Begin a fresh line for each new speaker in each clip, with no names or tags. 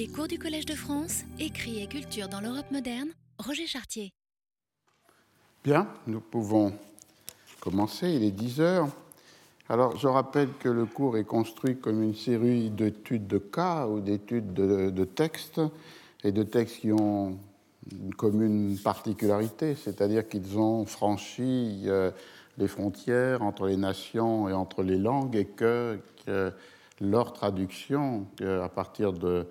Les cours du Collège de France, écrit et culture dans l'Europe moderne, Roger Chartier.
Bien, nous pouvons commencer, il est 10 heures. Alors, je rappelle que le cours est construit comme une série d'études de cas ou d'études de, textes, et de textes qui ont une commune particularité, c'est-à-dire qu'ils ont franchi euh, les frontières entre les nations et entre les langues, et que, que leur traduction, à partir de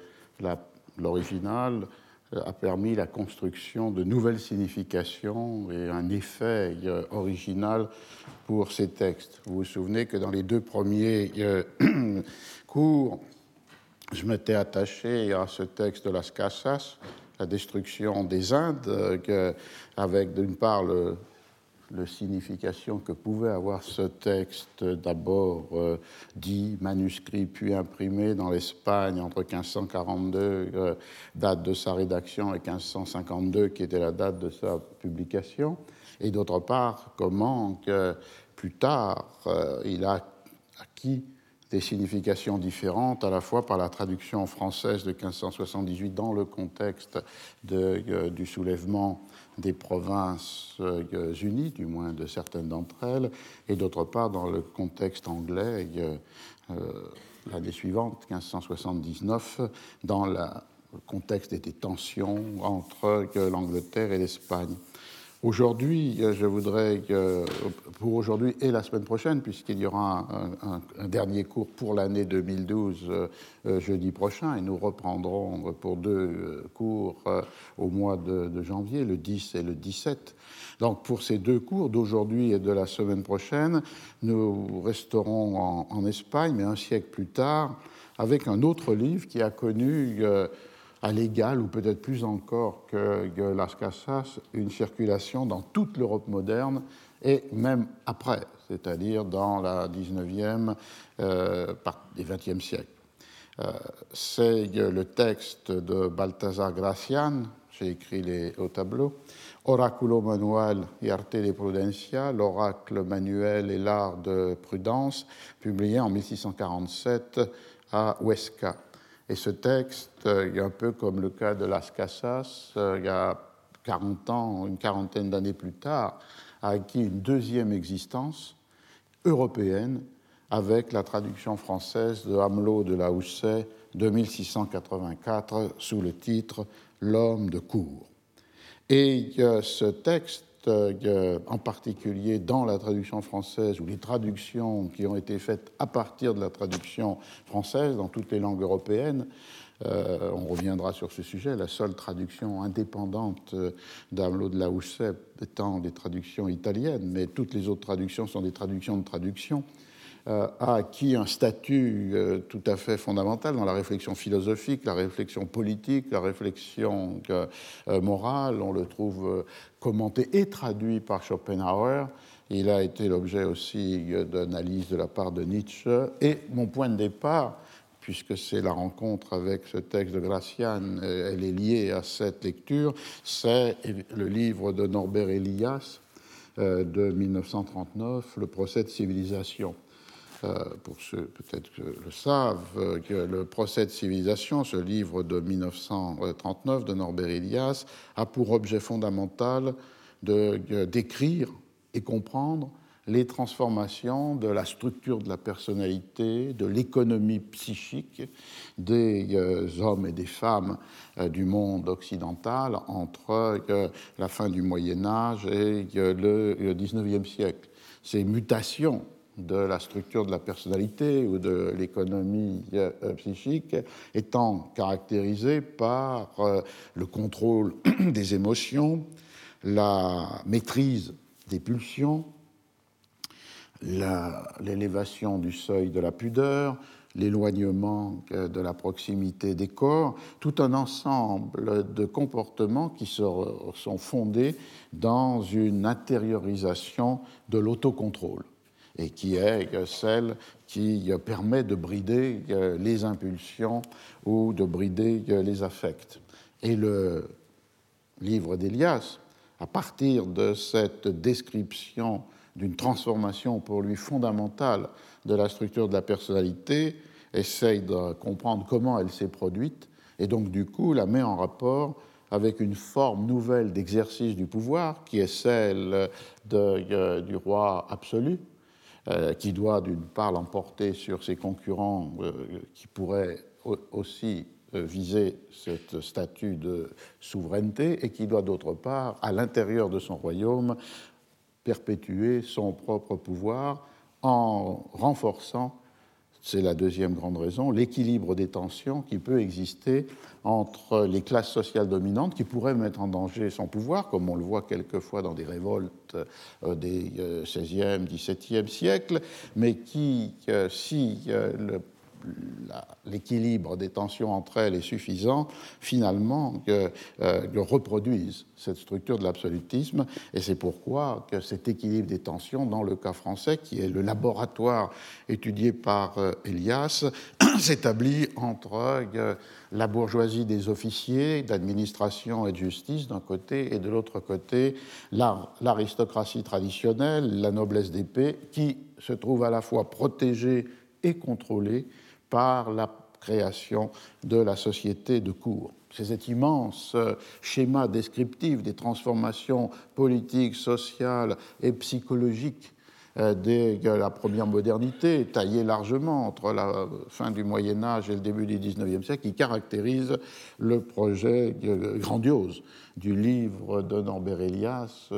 l'original, euh, a permis la construction de nouvelles significations et un effet euh, original pour ces textes. Vous vous souvenez que dans les deux premiers euh, cours, je m'étais attaché à ce texte de Las Casas, la destruction des Indes, avec d'une part le, la signification que pouvait avoir ce texte, d'abord euh, dit, manuscrit, puis imprimé dans l'Espagne entre 1542, euh, date de sa rédaction, et 1552, qui était la date de sa publication, et d'autre part, comment plus tard, euh, il a acquis des significations différentes, à la fois par la traduction française de 1578 dans le contexte du soulèvement des provinces euh, unies, du moins de certaines d'entre elles, et d'autre part dans le contexte anglais, euh, euh, l'année suivante, 1579, dans le contexte des tensions entre l'Angleterre et l'Espagne. Aujourd'hui, euh, je voudrais, pour aujourd'hui et la semaine prochaine, puisqu'il y aura un, dernier cours pour l'année 2012 euh, euh, jeudi prochain, et nous reprendrons pour deux cours au mois de, janvier, le 10 et le 17. Donc pour ces deux cours d'aujourd'hui et de la semaine prochaine, nous resterons en, Espagne, mais un siècle plus tard, avec un autre livre qui a connu à l'égal, ou peut-être plus encore que, Las Casas, une circulation dans toute l'Europe moderne et même après, c'est-à-dire dans la 19e euh, et 20e siècle. Euh, c'est le texte de Balthazar Gracian, j'ai écrit au tableau, Oraculo Manual y Arte de Prudencia, l'oracle manuel et l'art de prudence, publié en 1647 à Huesca. Et ce texte, euh, un peu comme le cas de Las Casas, euh, il y a 40 ans, une quarantaine d'années plus tard, a acquis une deuxième existence européenne avec la traduction française de Hamelot de la Houssaye de 1684 sous le titre L'homme de cour. Et ce texte euh, en particulier dans la traduction française ou les traductions qui ont été faites à partir de la traduction française dans toutes les langues européennes. Euh, on reviendra sur ce sujet. La seule traduction indépendante euh, d'Amelot de la Houssaye étant des traductions italiennes, mais toutes les autres traductions sont des traductions de traduction. Euh, a acquis un statut tout à fait fondamental dans la réflexion philosophique, la réflexion politique, la réflexion morale. On le trouve commenté et traduit par Schopenhauer. Il a été l'objet aussi d'analyse de la part de Nietzsche. Et mon point de départ, puisque c'est la rencontre avec ce texte de Gracian, elle est liée à cette lecture, c'est le livre de Norbert Elias de 1939, Le procès de civilisation. Euh, pour ceux peut-être que le savent, euh, le procès de civilisation, ce livre de 1939 de Norbert Elias, a pour objet fondamental de euh, décrire et comprendre les transformations de la structure de la personnalité, de l'économie psychique des hommes et des femmes du monde occidental entre la fin du Moyen Âge et le XIXe siècle. Ces mutations de la structure de la personnalité ou de l'économie euh, psychique étant caractérisée par euh, le contrôle des émotions, la maîtrise des pulsions, l'élévation du seuil de la pudeur, l'éloignement de la proximité des corps, tout un ensemble de comportements qui sont fondés dans une intériorisation de l'autocontrôle et qui est celle qui permet de brider euh, les impulsions ou de brider euh, les affects. Et le livre d'Elias, à partir de cette description d'une transformation pour lui fondamentale de la structure de la personnalité, essaye de comprendre comment elle s'est produite et donc du coup la met en rapport avec une forme nouvelle d'exercice du pouvoir qui est celle de, du roi absolu, qui doit d'une part l'emporter sur ses concurrents qui pourraient aussi viser ce statut de souveraineté et qui doit d'autre part, à l'intérieur de son royaume, perpétuer son propre pouvoir en renforçant, c'est la deuxième grande raison, l'équilibre des tensions qui peut exister entre les classes sociales dominantes qui pourraient mettre en danger son pouvoir, comme on le voit quelquefois dans des révoltes euh, des XVIe, euh, XVIIe siècles, mais qui, euh, si le l'équilibre des tensions entre elles est suffisant, finalement, que, euh, reproduisent cette structure de l'absolutisme. Et c'est pourquoi que cet équilibre des tensions, dans le cas français, qui est le laboratoire étudié par euh, Elias, s'établit entre euh, la bourgeoisie des officiers d'administration et de justice d'un côté, et de l'autre côté, l'aristocratie traditionnelle, la noblesse d'épée, qui se trouve à la fois protégée et contrôlée par la création de la société de cour. C'est cet immense euh, schéma descriptif des transformations politiques, sociales et psychologiques euh, de la première modernité, taillé largement entre la fin du Moyen Âge et le début du XIXe siècle, qui caractérise le projet euh, grandiose du livre de Norbert Elias,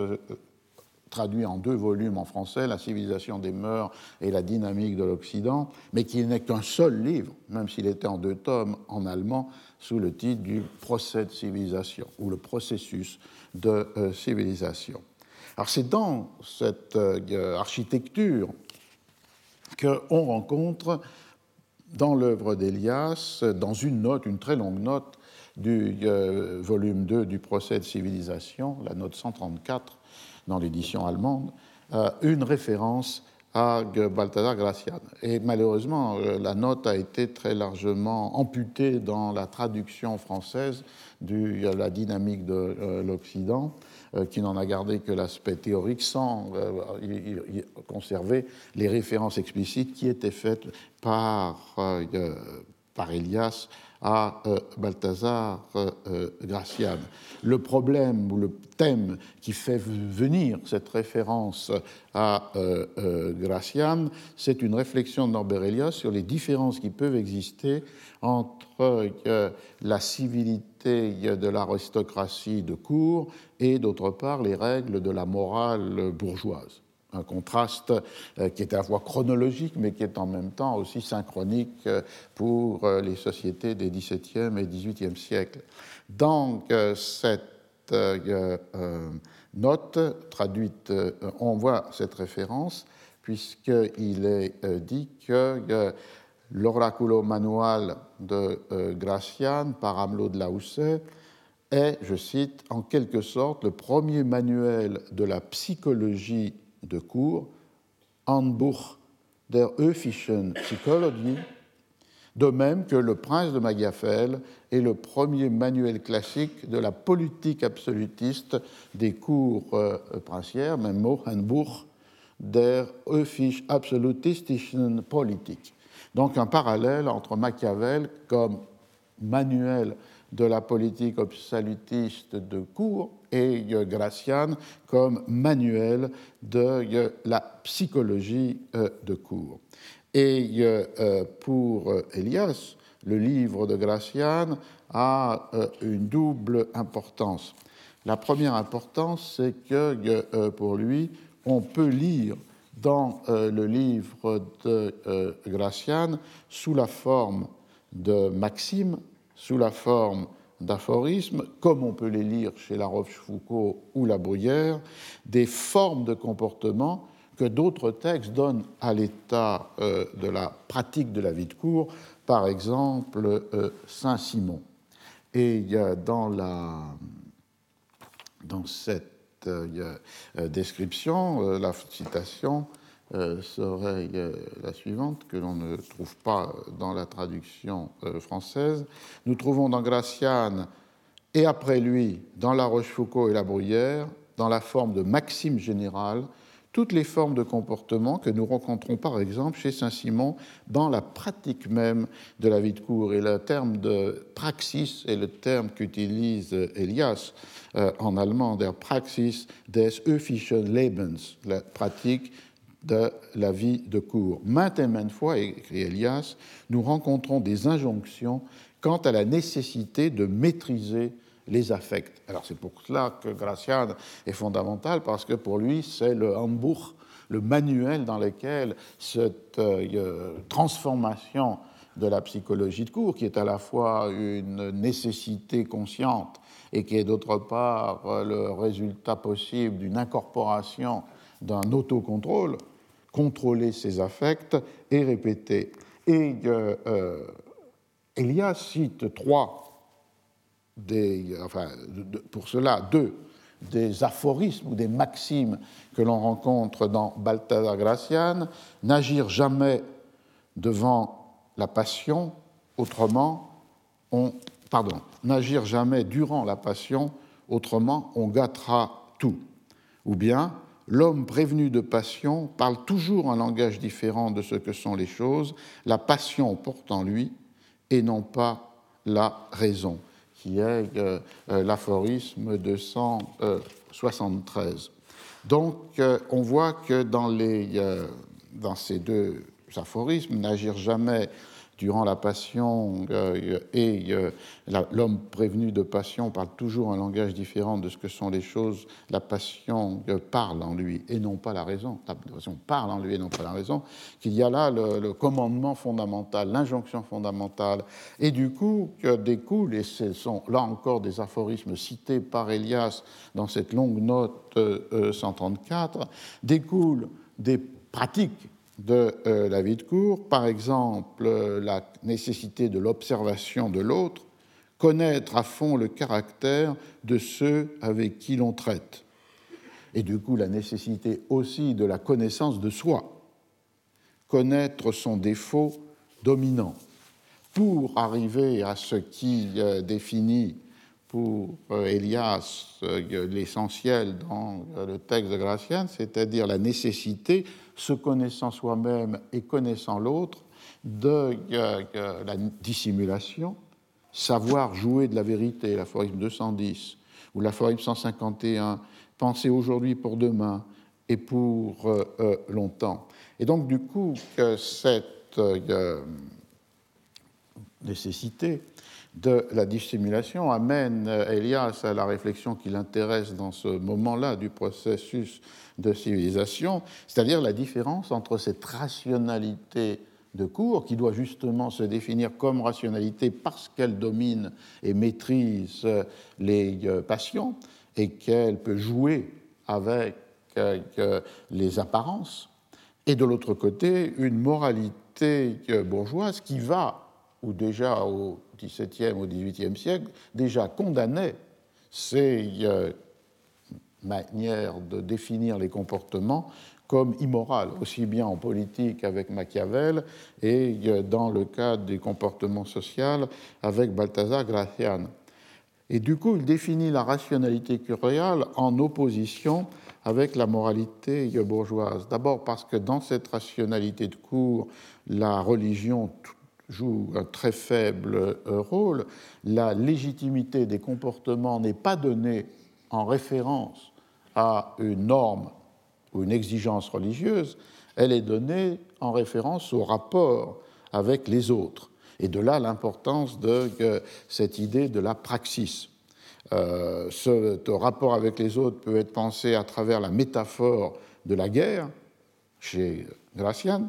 traduit en deux volumes en français, La civilisation des mœurs et la dynamique de l'Occident, mais qui n'est qu'un seul livre, même s'il était en deux tomes en allemand, sous le titre du procès de civilisation, ou le processus de euh, civilisation. Alors c'est dans cette euh, architecture qu'on rencontre dans l'œuvre d'Elias, dans une note, une très longue note du euh, volume 2 du procès de civilisation, la note 134, dans l'édition allemande, euh, une référence à Balthazar Gracian. Et malheureusement, euh, la note a été très largement amputée dans la traduction française de la dynamique de euh, l'Occident, qui n'en a gardé que l'aspect théorique sans conserver les références explicites qui étaient faites par, par Elias à euh, Balthazar euh, euh, Gracian. Le problème ou le thème qui fait venir cette référence à Gracian, c'est une réflexion de Norbert sur les différences qui peuvent exister entre la civilité de l'aristocratie de cour et d'autre part les règles de la morale bourgeoise un contraste euh, qui est à la fois chronologique, mais qui est en même temps aussi synchronique euh, pour euh, les sociétés des XVIIe et XVIIIe siècles. Dans cette note traduite, on voit cette référence, puisqu'il est dit que l'oraculo manual de Gracian par Amelot de Lausset est, je cite, en quelque sorte le premier manuel de la psychologie de cours, Handbuch der öffischen Psychologie, de même que Le Prince de Magyafel est le premier manuel classique de la politique absolutiste des cours euh, princières, même mot, Handbuch der öffisch absolutistischen Politik. Donc un parallèle entre Machiavel comme manuel de la politique absolutiste de cours et Gracian comme manuel de la psychologie euh, de cours. Et euh, pour Elias, le livre de Gracian a euh, une double importance. La première importance, c'est que pour lui, on peut lire dans le livre de Gracian sous la forme de maximes sous la forme d'aphorismes, comme on peut les lire chez La Rochefoucauld ou La Bruyère, des formes de comportement que d'autres textes donnent à l'état euh, de la pratique de la vie de cour, par exemple euh, Saint-Simon. Et dans, cette euh, description, la citation serait euh, la suivante, que l'on ne trouve pas dans la traduction euh, française. Nous trouvons dans Graciane et après lui, dans La Rochefoucauld et La Bruyère, dans la forme de maxime générale, toutes les formes de comportement que nous rencontrons par exemple chez Saint-Simon dans la pratique même de la vie de cour. Et le terme de praxis est le terme qu'utilise Elias euh, en allemand, der Praxis des öffischen Lebens, la pratique de la vie de cour. Maintes et maintes fois, écrit Elias, nous rencontrons des injonctions quant à la nécessité de maîtriser les affects. Alors c'est pour cela que Gracian est fondamental, parce que pour lui, c'est le Hambourg, le manuel dans lequel cette euh, transformation de la psychologie de cours, qui est à la fois une nécessité consciente et qui est d'autre part euh, le résultat possible d'une incorporation d'un autocontrôle, contrôler ses affects et répéter. Et euh, euh Elias cite trois des, enfin, pour cela, deux des aphorismes ou des maximes que l'on rencontre dans Balthazar Gracian, n'agir jamais devant la passion, autrement on pardon, n'agir jamais durant la passion, autrement on gâtera tout. Ou bien l'homme prévenu de passion parle toujours un langage différent de ce que sont les choses, la passion porte en lui et non pas la raison qui est euh, euh, l'aphorisme 273. Donc, euh, on voit que dans, dans ces deux aphorismes, n'agir jamais durant la passion, euh, et euh, l'homme prévenu de passion parle toujours un langage différent de ce que sont les choses. La passion euh, parle en lui et non pas la raison. La passion parle en lui et non pas la raison. Qu'il y a là le, commandement fondamental, l'injonction fondamentale. Et du coup, découle, et ce sont là encore des aphorismes cités par Elias dans cette longue note 134, découlent des pratiques de euh, la vie de cour, par exemple euh, la nécessité de l'observation de l'autre, connaître à fond le caractère de ceux avec qui l'on traite, et du coup la nécessité aussi de la connaissance de soi, connaître son défaut dominant, pour arriver à ce qui euh, définit pour Elias l'essentiel dans le texte de Gracian, c'est-à-dire la nécessité se connaissant soi-même et connaissant l'autre, de la dissimulation, savoir jouer de la vérité, l'aphorisme 210, ou l'aphorisme 151, penser aujourd'hui pour demain et pour euh, euh, longtemps. Et donc, du coup, que cette euh, nécessité de la dissimulation amène Elias à la réflexion qui l'intéresse dans ce moment-là du processus de civilisation, c'est-à-dire la différence entre cette rationalité de cours, qui doit justement se définir comme rationalité parce qu'elle domine et maîtrise les euh, passions et qu'elle peut jouer avec euh, les apparences, et de l'autre côté, une moralité euh, bourgeoise qui va, ou déjà au XVIIe, au XVIIIe siècle, déjà condamnait ces manière de définir les comportements comme immoral, aussi bien en politique avec Machiavel et euh, dans le cadre des comportements sociaux avec Balthazar Gracian. Et du coup, il définit la rationalité curiale en opposition avec la moralité bourgeoise. D'abord parce que dans cette rationalité de cours, la religion joue un très faible euh, rôle, la légitimité des comportements n'est pas donnée en référence à une norme ou une exigence religieuse, elle est donnée en référence au rapport avec les autres. Et de là l'importance de cette idée de la praxis. Euh, ce rapport avec les autres peut être pensé à travers la métaphore de la guerre, chez Gracian,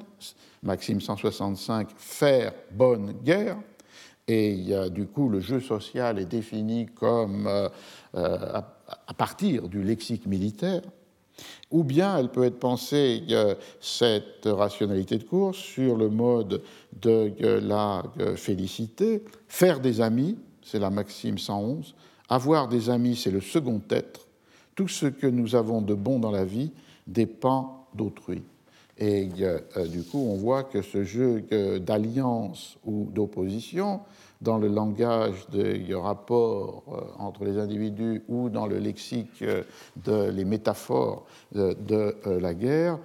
Maxime 165, faire bonne guerre. Et a, du coup, le jeu social est défini comme euh, euh, à partir du lexique militaire, ou bien elle peut être pensée, cette rationalité de course, sur le mode de la félicité. Faire des amis, c'est la maxime 111. Avoir des amis, c'est le second être. Tout ce que nous avons de bon dans la vie dépend d'autrui. Et du coup, on voit que ce jeu d'alliance ou d'opposition, dans le langage des rapports entre les individus ou dans le lexique de les métaphores de la guerre,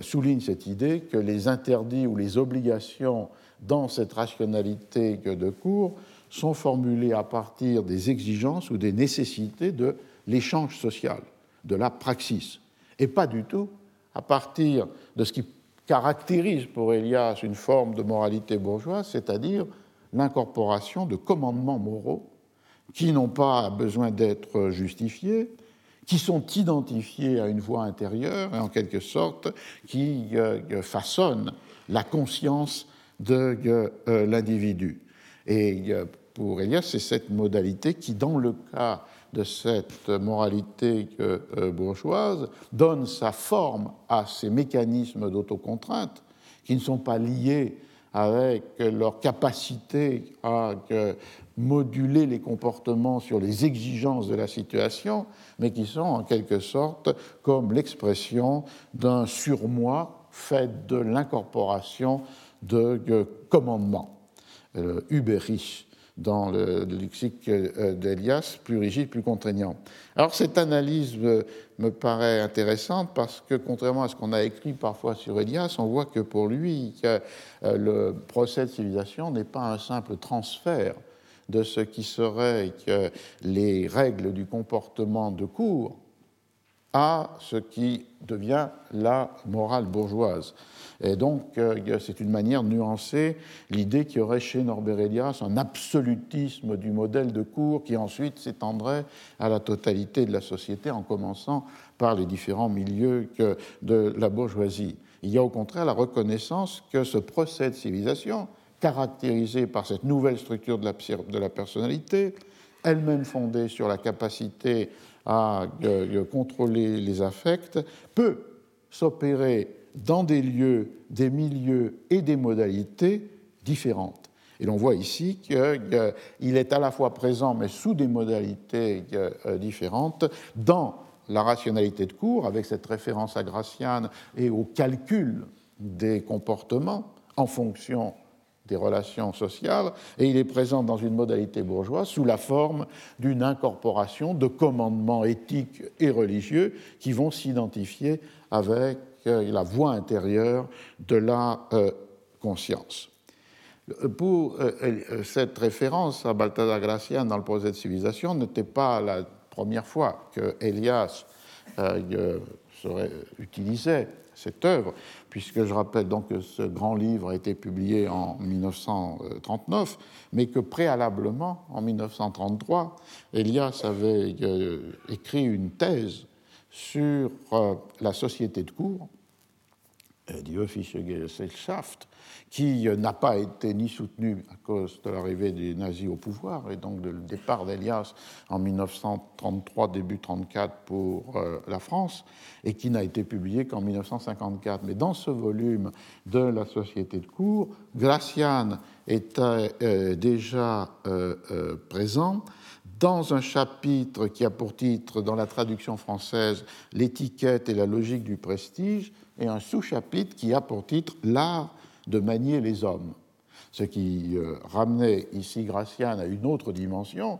souligne cette idée que les interdits ou les obligations dans cette rationalité de cours sont formulées à partir des exigences ou des nécessités de l'échange social, de la praxis, et pas du tout à partir de ce qui caractérise pour Elias une forme de moralité bourgeoise, c'est-à-dire l'incorporation de commandements moraux qui n'ont pas besoin d'être justifiés, qui sont identifiés à une voie intérieure et en quelque sorte qui euh, façonnent la conscience de euh, l'individu. Et euh, pour Elias, c'est cette modalité qui, dans le cas de cette moralité euh, bourgeoise, donne sa forme à ces mécanismes d'autocontrainte qui ne sont pas liés avec leur capacité à moduler les comportements sur les exigences de la situation, mais qui sont en quelque sorte comme l'expression d'un surmoi fait de l'incorporation de euh, uberisch dans le, lexique euh, d'Elias, plus rigide, plus contraignant. Alors cette analyse me, paraît intéressante parce que contrairement à ce qu'on a écrit parfois sur Elias, on voit que pour lui, euh, le procès de civilisation n'est pas un simple transfert de ce qui serait que les règles du comportement de cours à ce qui devient la morale bourgeoise. Et donc, euh, c'est une manière de nuancer l'idée qu'il y aurait chez Norbert Elias un absolutisme du modèle de cours qui ensuite s'étendrait à la totalité de la société, en commençant par les différents milieux de la bourgeoisie. Il y a au contraire la reconnaissance que ce procès de civilisation, caractérisé par cette nouvelle structure de la, personnalité, elle-même fondée sur la capacité à euh, contrôler les affects, peut s'opérer dans des lieux, des milieux et des modalités différentes. Et l'on voit ici qu'il est à la fois présent, mais sous des modalités euh, différentes, dans la rationalité de cours, avec cette référence à Gracian et au calcul des comportements en fonction des relations sociales, et il est présent dans une modalité bourgeoise sous la forme d'une incorporation de commandements éthiques et religieux qui vont s'identifier avec la voie intérieure de la euh, conscience. Pour euh, euh, cette référence à Balthazar Gracian dans le projet de civilisation n'était pas la première fois que Elias utilisait cette œuvre, puisque je rappelle donc que ce grand livre a été publié en 1939, mais que préalablement, en 1933, Elias avait écrit une thèse sur la société de cours euh, die Öffische Gesellschaft, qui euh, n'a pas été ni soutenu à cause de l'arrivée des nazis au pouvoir et donc du départ d'Elias en 1933, début 1934 pour euh, la France, et qui n'a été publié qu'en 1954. Mais dans ce volume de la Société de cours, Gracian était déjà présent dans un chapitre qui a pour titre, dans la traduction française, L'étiquette et la logique du prestige, et un sous-chapitre qui a pour titre L'art de manier les hommes, ce qui euh, ramenait ici Gracian à une autre dimension.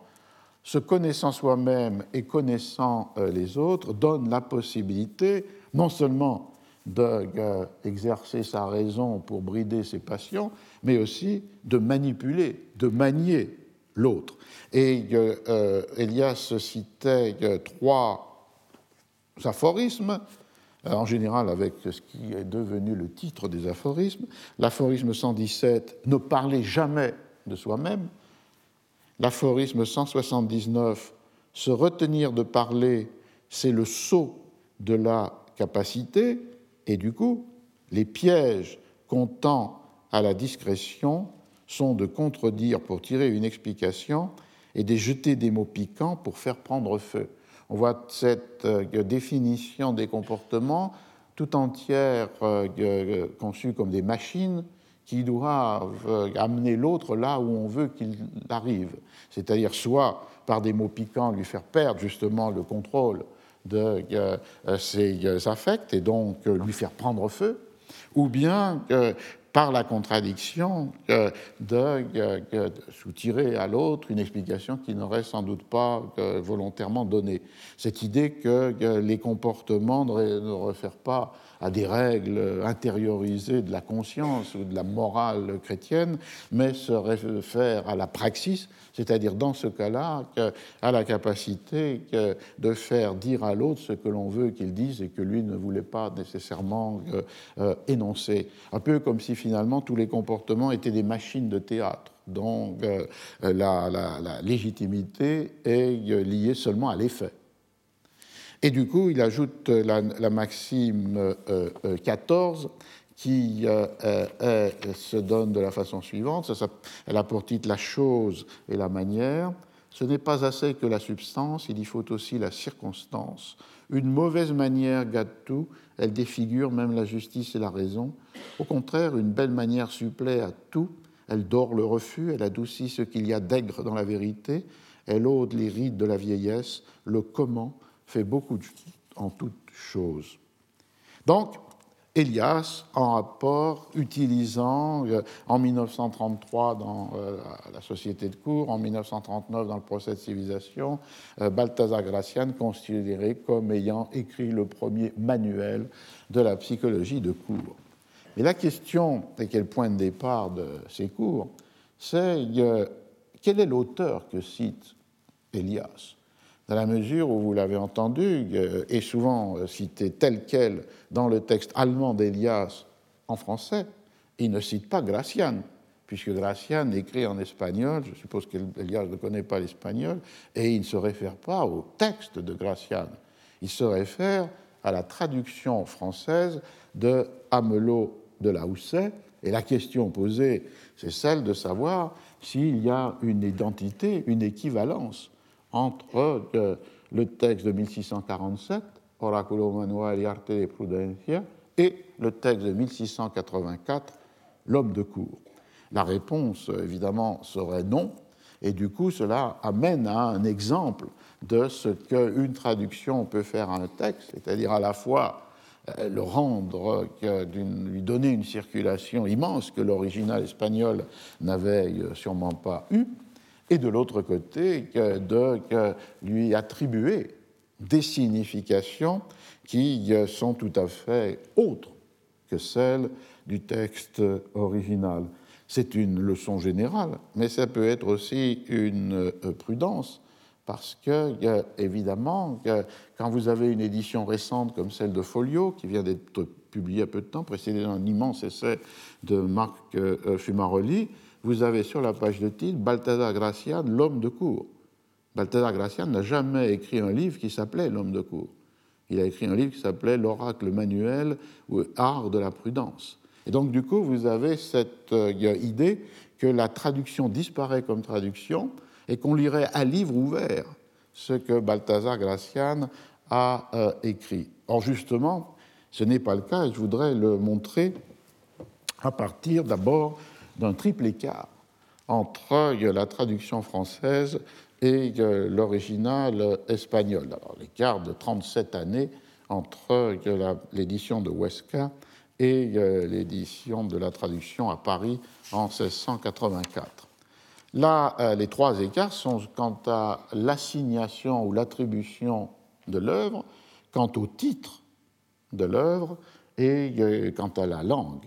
Se connaissant soi-même et connaissant euh, les autres donne la possibilité non seulement d'exercer sa raison pour brider ses passions, mais aussi de manipuler, de manier l'autre. Et euh, Elias citait trois aphorismes euh, en général avec ce qui est devenu le titre des aphorismes. L'aphorisme 117, ne parlez jamais de soi-même. L'aphorisme 179, se retenir de parler, c'est le saut de la capacité, et du coup, les pièges comptant à la discrétion sont de contredire pour tirer une explication et de jeter des mots piquants pour faire prendre feu. On voit cette euh, définition des comportements tout entière euh, conçue comme des machines qui doivent euh, amener l'autre là où on veut qu'il arrive. C'est-à-dire soit par des mots piquants lui faire perdre justement le contrôle de ses affects et donc lui faire prendre feu, ou bien par la contradiction de, soutirer à l'autre une explication qui n'aurait sans doute pas volontairement donné. Cette idée que les comportements ne réfèrent pas à des règles intériorisées de la conscience ou de la morale chrétienne, mais se réfère à la praxis, c'est-à-dire dans ce cas-là à la capacité de faire dire à l'autre ce que l'on veut qu'il dise et que lui ne voulait pas nécessairement euh, énoncer. Un peu comme si finalement tous les comportements étaient des machines de théâtre dont euh, la, légitimité est liée seulement à l'effet. Et du coup, il ajoute la, maxime 14 euh, euh, qui euh, se donne de la façon suivante. elle a pour titre la chose et la manière. Ce n'est pas assez que la substance, il y faut aussi la circonstance. Une mauvaise manière gâte tout, elle défigure même la justice et la raison. Au contraire, une belle manière supplée à tout, elle dort le refus, elle adoucit ce qu'il y a d'aigre dans la vérité, elle ôte les rides de la vieillesse, le comment, fait beaucoup en toutes choses. Donc, Elias, en rapport, utilisant euh, en 1933 dans euh, la Société de cours, en 1939 dans le procès de civilisation, euh, Balthazar Gracian considéré comme ayant écrit le premier manuel de la psychologie de cours. Et la question, et quel point de départ de ces cours, c'est quel est l'auteur que cite Elias? Dans la mesure où vous l'avez entendu, euh, est souvent euh, cité tel quel dans le texte allemand d'Elias en français, il ne cite pas Gracian, puisque Gracian écrit en espagnol, je suppose qu'Elias ne connaît pas l'espagnol, et il ne se réfère pas au texte de Gracian, il se réfère à la traduction française de Amelot de la Houssaye, et la question posée, c'est celle de savoir s'il y a une identité, une équivalence entre euh, le texte de 1647, Oraculo Manual y Arte de Prudencia, et le texte de 1684, L'homme de cour. La réponse, évidemment, serait non, et du coup, cela amène à un exemple de ce qu'une traduction peut faire à un texte, c'est-à-dire à la fois euh, le rendre, lui donner une circulation immense que l'original espagnol n'avait euh, sûrement pas eu, et de l'autre côté de lui attribuer des significations qui sont tout à fait autres que celles du texte original. C'est une leçon générale, mais ça peut être aussi une euh, prudence, parce que, évidemment, quand vous avez une édition récente comme celle de Folio, qui vient d'être publiée à peu de temps, précédée d'un immense essai de Marc euh, Fumaroli, vous avez sur la page de titre Balthazar Gracian, l'homme de cour. Balthazar Gracian n'a jamais écrit un livre qui s'appelait L'homme de cour. Il a écrit un livre qui s'appelait L'oracle manuel ou Art de la prudence. Et donc, du coup, vous avez cette euh, idée que la traduction disparaît comme traduction et qu'on lirait à livre ouvert ce que Balthazar Gracian a euh, écrit. Or, justement, ce n'est pas le cas et je voudrais le montrer à partir d'abord d'un triple écart entre la traduction française et l'original espagnol. Alors, l'écart de 37 années entre l'édition de Huesca et l'édition de la traduction à Paris en 1684. Là, euh, les trois écarts sont quant à l'assignation ou l'attribution de l'œuvre, quant au titre de l'œuvre et euh, quant à la langue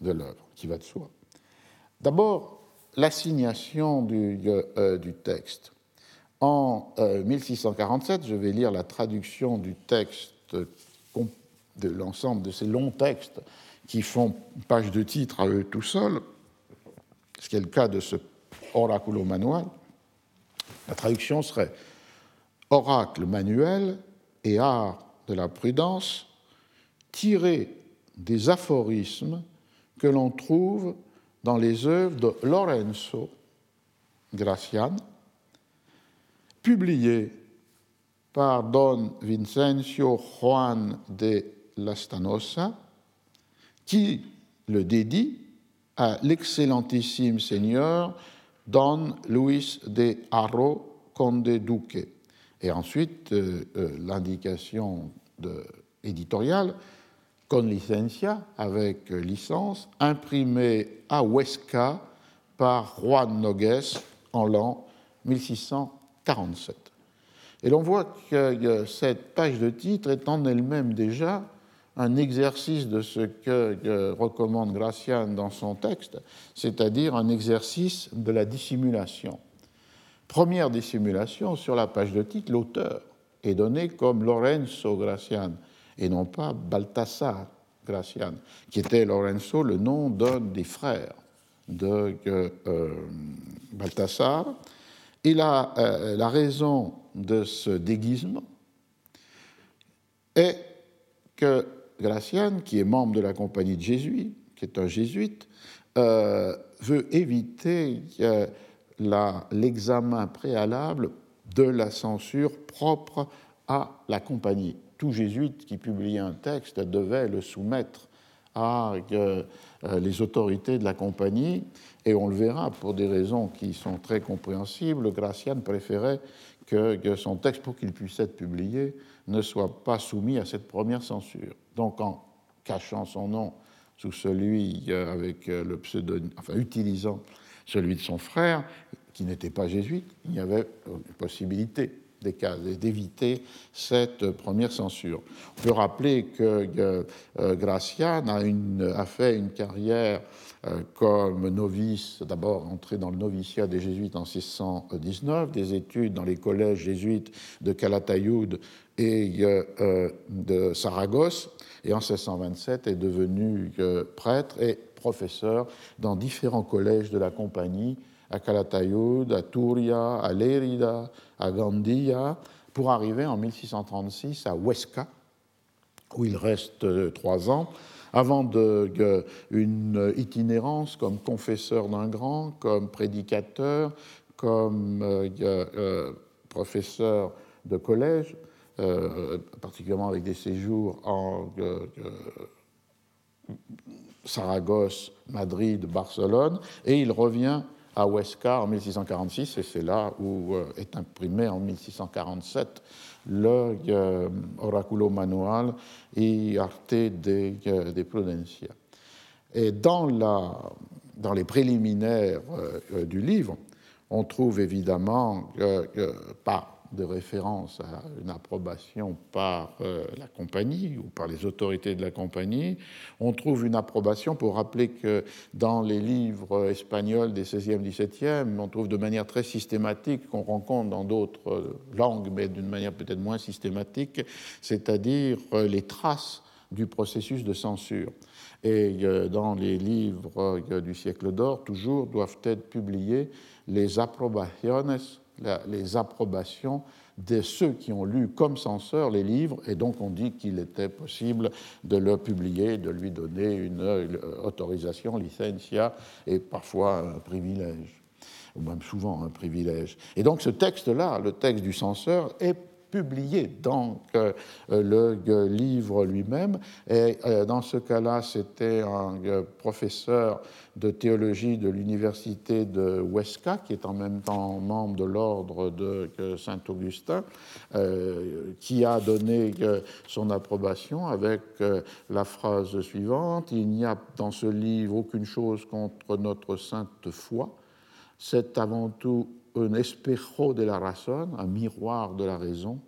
de l'œuvre, qui va de soi. D'abord, l'assignation du, euh, texte. En 1647, euh, je vais lire la traduction du texte de l'ensemble de ces longs textes qui font page de titre à eux tout seuls, ce qui est le cas de ce oraculo manual. La traduction serait oracle manuel et art de la prudence tiré des aphorismes que l'on trouve dans les œuvres de Lorenzo Gracian, publiées par Don Vincencio Juan de Lastanosa, qui le dédie à l'excellentissime seigneur Don Luis de Haro Conde Duque. Et ensuite, euh, euh, l'indication éditoriale con licencia, avec licence, imprimé à Huesca par Juan Nogues en l'an 1647. Et l'on voit que cette page de titre est en elle-même déjà un exercice de ce que recommande Gracian dans son texte, c'est-à-dire un exercice de la dissimulation. Première dissimulation, sur la page de titre, l'auteur est donné comme Lorenzo Gracian et non pas Balthasar Gracian, qui était Lorenzo, le nom d'un des frères de euh, Balthasar. Et la, euh, la raison de ce déguisement est que Gracian, qui est membre de la compagnie de Jésuites, qui est un jésuite, euh, veut éviter l'examen préalable de la censure propre à la compagnie. Tout jésuite qui publiait un texte devait le soumettre à euh, les autorités de la compagnie, et on le verra pour des raisons qui sont très compréhensibles, Gracian préférait que son texte, pour qu'il puisse être publié, ne soit pas soumis à cette première censure. Donc en cachant son nom sous celui euh, avec euh, le pseudonyme, enfin utilisant celui de son frère, qui n'était pas jésuite, il y avait une possibilité d'éviter cette première censure. On peut rappeler que euh, Gracian a, fait une carrière comme novice, d'abord entré dans le noviciat des jésuites en 1619, des études dans les collèges jésuites de Calatayud et euh, de Saragosse, et en 1627 est devenu euh, prêtre et professeur dans différents collèges de la compagnie, à Calatayud, à Turia, à Lérida, à Gandia, pour arriver en 1636 à Huesca, où il reste euh, trois ans, avant de, une itinérance comme confesseur d'un grand, comme prédicateur, comme professeur de collège, euh, particulièrement avec des séjours en euh, euh, Saragosse, Madrid, Barcelone, et il revient à Huesca en 1646, et c'est là où est imprimé en 1647 le Oraculo Manual et Arte de, Prudencia. Et dans, la, dans les préliminaires du livre, on trouve évidemment, pas de référence à une approbation par euh, la compagnie ou par les autorités de la compagnie. On trouve une approbation pour rappeler que dans les livres espagnols des 16e, 17e, on trouve de manière très systématique, qu'on rencontre dans d'autres langues, mais d'une manière peut-être moins systématique, c'est-à-dire euh, les traces du processus de censure. Et euh, dans les livres du siècle d'or, toujours doivent être publiées les approbaciones les approbations de ceux qui ont lu comme censeur les livres, et donc on dit qu'il était possible de le publier, de lui donner une, autorisation, licencia, et parfois un privilège, ou même souvent un privilège. Et donc ce texte-là, le texte du censeur, est publié dans euh, le livre lui-même. Et euh, dans ce cas-là, c'était un euh, professeur de théologie de l'université de Huesca, qui est en même temps membre de l'ordre de Saint-Augustin, qui a donné son approbation avec la phrase suivante Il n'y a dans ce livre aucune chose contre notre sainte foi. C'est avant tout un espejo de la razón, un miroir de la raison,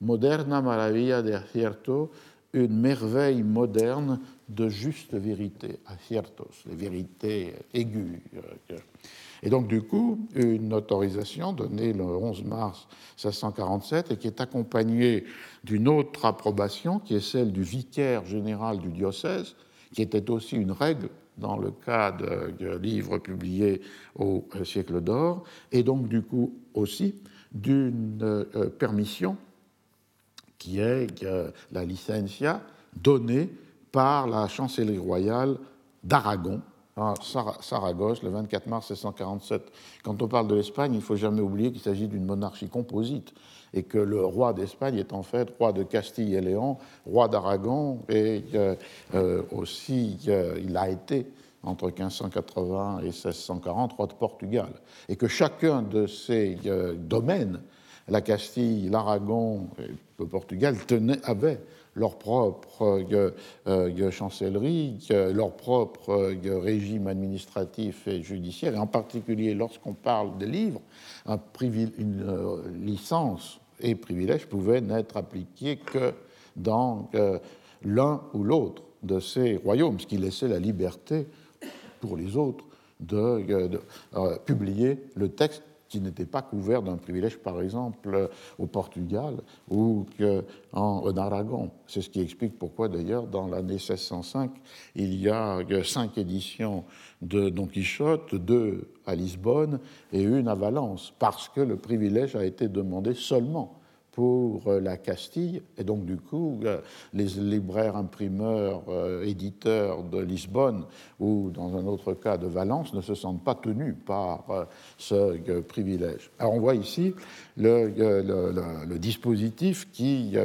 moderna maravilla de acierto, une merveille moderne de juste vérité, aciertos, les vérités aiguës. Et donc, du coup, une autorisation donnée le 11 mars 1647 et qui est accompagnée d'une autre approbation qui est celle du vicaire général du diocèse, qui était aussi une règle dans le cas de, livres publiés au siècle d'or, et donc du coup aussi d'une euh, permission qui est la licencia donnée par la chancellerie royale d'Aragon à Saragosse le 24 mars 1647. Quand on parle de l'Espagne, il ne faut jamais oublier qu'il s'agit d'une monarchie composite et que le roi d'Espagne est en fait roi de Castille et Léon, roi d'Aragon et euh, aussi euh, il a été entre 1580 et 1640 roi de Portugal. Et que chacun de ces euh, domaines la Castille, l'Aragon et le Portugal tenaient, avaient leur propre euh, chancellerie, leur propre régime administratif et judiciaire, et en particulier lorsqu'on parle des livres, un une licence et privilège pouvaient n'être appliqués que dans l'un ou l'autre de ces royaumes, ce qui laissait la liberté pour les autres de, euh, publier le texte qui n'était pas couvert d'un privilège, par exemple, au Portugal ou en, Aragon. C'est ce qui explique pourquoi, d'ailleurs, dans l'année 1605, il y a cinq éditions de Don Quichotte, deux à Lisbonne et une à Valence, parce que le privilège a été demandé seulement pour euh, la Castille. Et donc, du coup, euh, les libraires, imprimeurs, euh, éditeurs de Lisbonne ou, dans un autre cas, de Valence ne se sentent pas tenus par ce privilège. Alors, on voit ici le, dispositif qui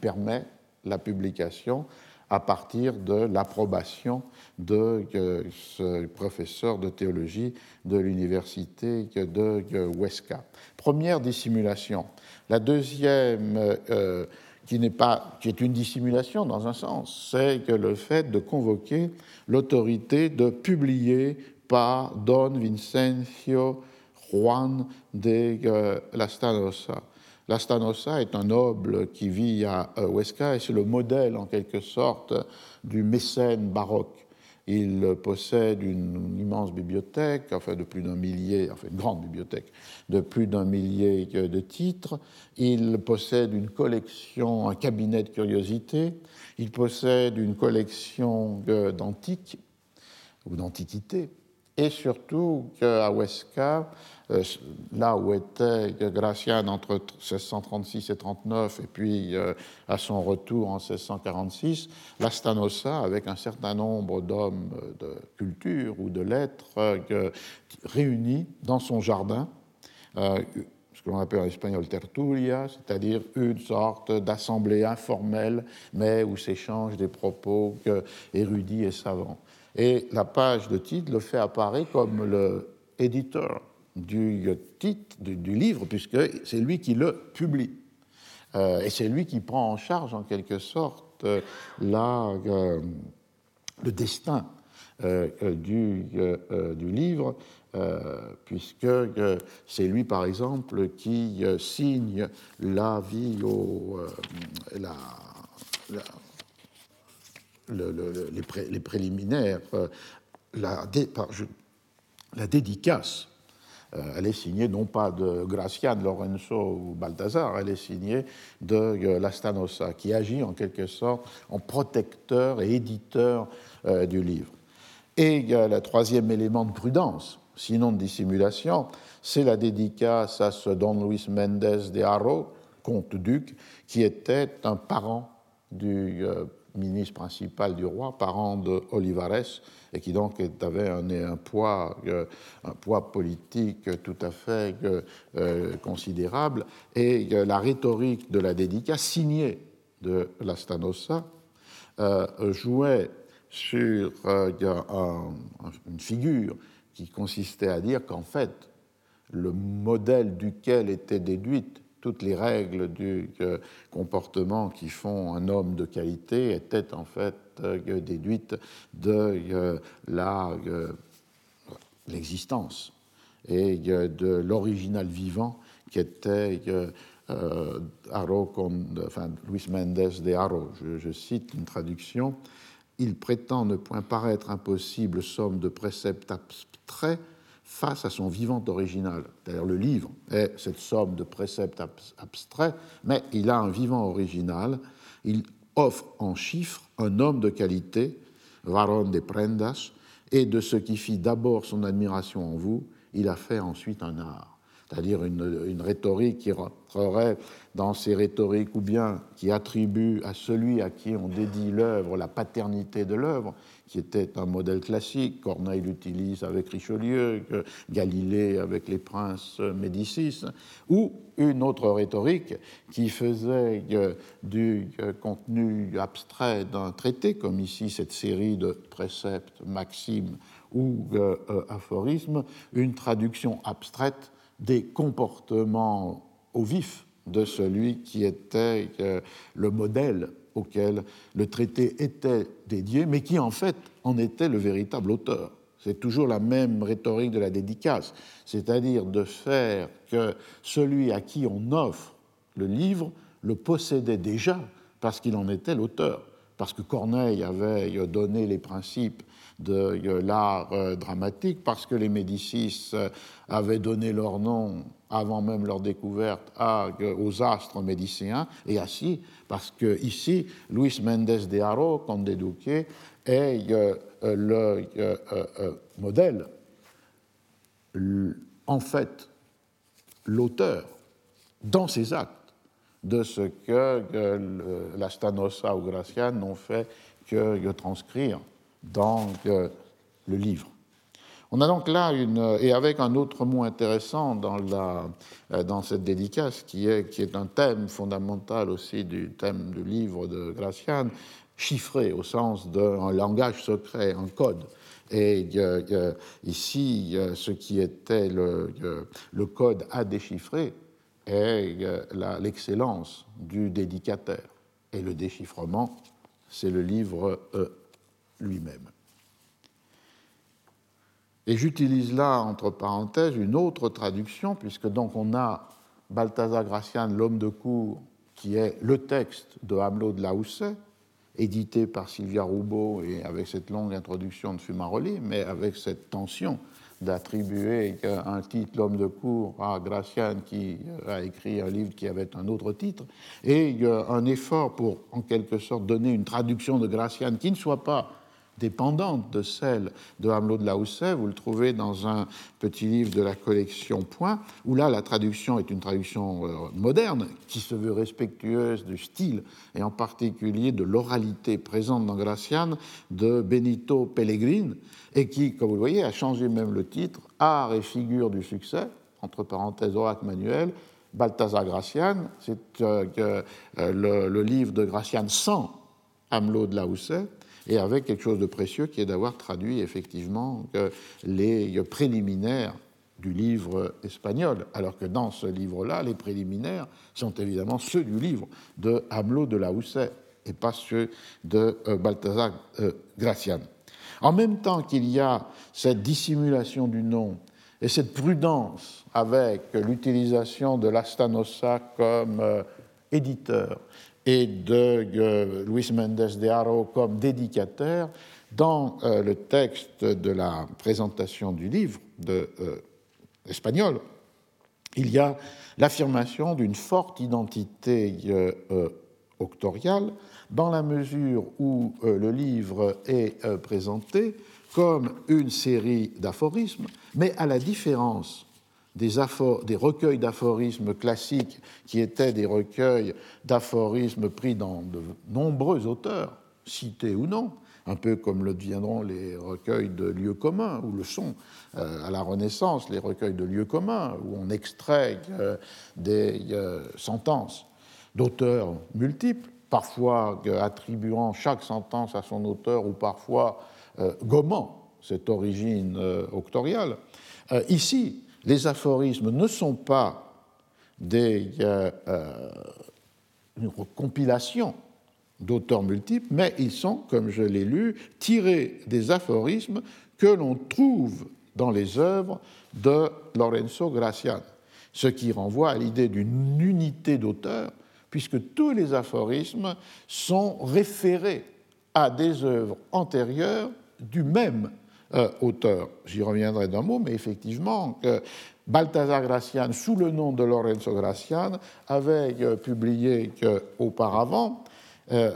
permet la publication à partir de l'approbation de ce professeur de théologie de l'université de Huesca. Première dissimulation. La deuxième, euh, qui, pas, qui est une dissimulation dans un sens, c'est que le fait de convoquer l'autorité de publier par Don Vincencio Juan de euh, Lastanosa. Lastanosa est un noble qui vit à euh, Huesca et c'est le modèle en quelque sorte du mécène baroque il possède une immense bibliothèque, enfin de plus d'un millier, enfin une grande bibliothèque, de plus d'un millier de titres. Il possède une collection, un cabinet de curiosités. Il possède une collection d'antiques ou d'antiquités. Et surtout qu'à Huesca, euh, là où était Gracian entre 1636 et 39, et puis euh, à son retour en 1646, la Stanosa, avec un certain nombre d'hommes de culture ou de lettres réunis dans son jardin, euh, ce que l'on appelle en espagnol tertulia, c'est-à-dire une sorte d'assemblée informelle, mais où s'échangent des propos érudits et savants. Et la page de titre le fait apparaître comme le éditeur du titre du, livre, puisque c'est lui qui le publie. Euh, et c'est lui qui prend en charge, en quelque sorte, euh, la, euh, le destin du, du, livre, puisque c'est lui, par exemple, qui signe l'avis au. La, les, préliminaires, la, la dédicace elle est signée non pas de Gracian, Lorenzo ou Balthazar, elle est signée de euh, Lastanosa, qui agit en quelque sorte en protecteur et éditeur euh, du livre. Et le troisième élément de prudence, sinon de dissimulation, c'est la dédicace à ce Don Luis Méndez de Haro, comte-duc, qui était un parent du ministre principal du roi, parent de Olivares, et qui donc avait un, poids, euh, un poids politique tout à fait euh, considérable. Et la rhétorique de la dédicace signée de la Stanosa euh, jouait sur une figure qui consistait à dire qu'en fait, le modèle duquel était déduite toutes les règles du comportement qui font un homme de qualité étaient en fait euh, déduites de euh, euh, l'existence et de l'original vivant qui était enfin, Luis Mendes de Aro. Je, je, cite une traduction. Il prétend ne point paraître impossible somme de préceptes abstraits face à son vivant original. D'ailleurs, le livre est cette somme de préceptes abstraits, mais il a un vivant original. Il offre en chiffres un homme de qualité, varon de prendas, et de ce qui fit d'abord son admiration en vous, il a fait ensuite un art c'est-à-dire une, rhétorique qui rentrerait dans ces rhétoriques ou bien qui attribue à celui à qui on dédie l'œuvre la paternité de l'œuvre, qui était un modèle classique, Corneille l'utilise avec Richelieu, Galilée avec les princes Médicis, ou une autre rhétorique qui faisait du contenu abstrait d'un traité, comme ici cette série de préceptes, maximes ou aphorismes, une traduction abstraite des comportements au vif de celui qui était le modèle auquel le traité était dédié, mais qui en fait en était le véritable auteur. C'est toujours la même rhétorique de la dédicace, c'est-à-dire de faire que celui à qui on offre le livre le possédait déjà parce qu'il en était l'auteur, parce que Corneille avait donné les principes de l'art euh, dramatique, parce que les Médicis euh, avaient donné leur nom avant même leur découverte aux astres médicéens, et ainsi parce que ici, Luis Méndez de Haro, Conde Duque, est euh, le modèle, en fait, l'auteur, dans ses actes, de ce que la Stanosa ou Gracian n'ont fait que transcrire dans le livre. On a donc là une, et avec un autre mot intéressant dans, euh, cette dédicace, qui est, un thème fondamental aussi du thème du livre de Gracian, chiffré au sens d'un langage secret, un code. Et ici, ce qui était le code à déchiffrer est l'excellence du dédicataire. Et le déchiffrement, c'est le livre euh, lui-même. Et j'utilise là, entre parenthèses, une autre traduction, puisque donc on a Balthazar Gracian, l'homme de cour, qui est le texte de Hamelot de Laousset, édité par Sylvia Roubaud et avec cette longue introduction de Fumaroli, mais avec cette tension d'attribuer un titre, L'homme de cour, à Gracian qui a écrit un livre qui avait un autre titre, et un effort pour, en quelque sorte, donner une traduction de Gracian qui ne soit pas dépendante de celle de Hamelot de Laousset. Vous le trouvez dans un petit livre de la collection Point, où là la traduction est une traduction euh, moderne qui se veut respectueuse du style et en particulier de l'oralité présente dans Gracian de Benito Pellegrin et qui, comme vous le voyez, a changé même le titre Art et figure du succès, entre parenthèses Horace Manuel, Balthazar Gracian, c'est euh, euh, le, livre de Gracian sans Hamelot de Laousset, et avec quelque chose de précieux qui est d'avoir traduit effectivement les préliminaires du livre espagnol, alors que dans ce livre-là, les préliminaires sont évidemment ceux du livre de Hamelot de la Housset et pas ceux de euh, Balthazar euh, Gracian. En même temps qu'il y a cette dissimulation du nom et cette prudence avec l'utilisation de l'Astanosa comme euh, éditeur et de euh, Luis Méndez de Haro comme dédicataire, dans euh, le texte de la présentation du livre euh, espagnol, il y a l'affirmation d'une forte identité octoriale dans la mesure où le livre est présenté comme une série d'aphorismes, mais à la différence des, recueils d'aphorismes classiques qui étaient des recueils d'aphorismes pris dans de nombreux auteurs, cités ou non, un peu comme le deviendront les recueils de lieux communs, ou le sont euh, à la Renaissance les recueils de lieux communs, où on extrait euh, des euh, sentences d'auteurs multiples, parfois attribuant chaque sentence à son auteur, ou parfois gommant cette origine octoriale. ici, les aphorismes ne sont pas des euh, euh, compilations d'auteurs multiples, mais ils sont, comme je l'ai lu, tirés des aphorismes que l'on trouve dans les œuvres de Lorenzo Gracian, ce qui renvoie à l'idée d'une unité d'auteur, puisque tous les aphorismes sont référés à des œuvres antérieures du même auteur. J'y reviendrai d'un mot, mais effectivement, que Balthazar Gracian, sous le nom de Lorenzo Gracian, avait euh, publié auparavant euh,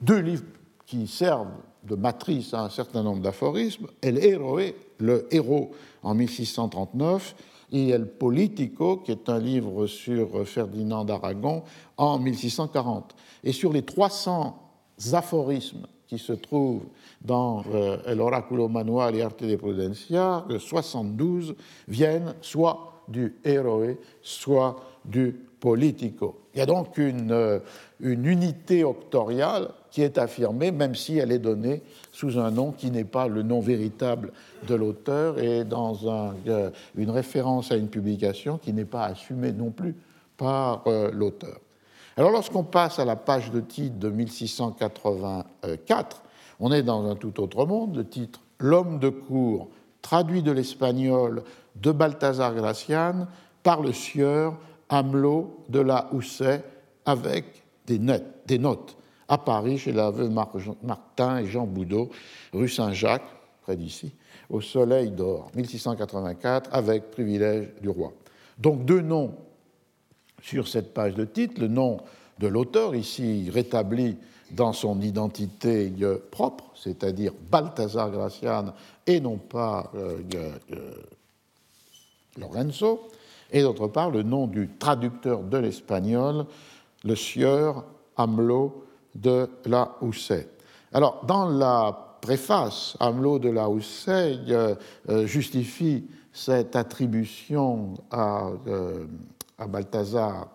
deux livres qui servent de matrice à un certain nombre d'aphorismes, El Héroe, le héros, en 1639, et El Politico, qui est un livre sur Ferdinand d'Aragon, en 1640. Et sur les 300 aphorismes qui se trouvent dans euh, l'Oraculo Manual et Arte de Prudencia, 72 viennent soit du héroé, soit du politico. Il y a donc une, euh, une unité octoriale qui est affirmée, même si elle est donnée sous un nom qui n'est pas le nom véritable de l'auteur et dans euh, une référence à une publication qui n'est pas assumée non plus par l'auteur. Alors lorsqu'on passe à la page de titre de 1684, on est dans un tout autre monde. Le titre L'homme de cour, traduit de l'espagnol de Balthazar Gracian par le sieur Hamelot de la Houssaye avec des, des notes à Paris chez la veuve Martin et Jean Boudot, rue Saint-Jacques, près d'ici, au Soleil d'Or, 1684, avec privilège du roi. Donc deux noms sur cette page de titre, le nom de l'auteur, ici rétabli dans son identité propre, c'est-à-dire Balthazar Gracian et non pas euh, Lorenzo, et d'autre part le nom du traducteur de l'espagnol, le sieur Hamelot de la Houssaye. Alors, dans la préface, Hamelot de la Houssaye euh, euh, justifie cette attribution à, à Balthazar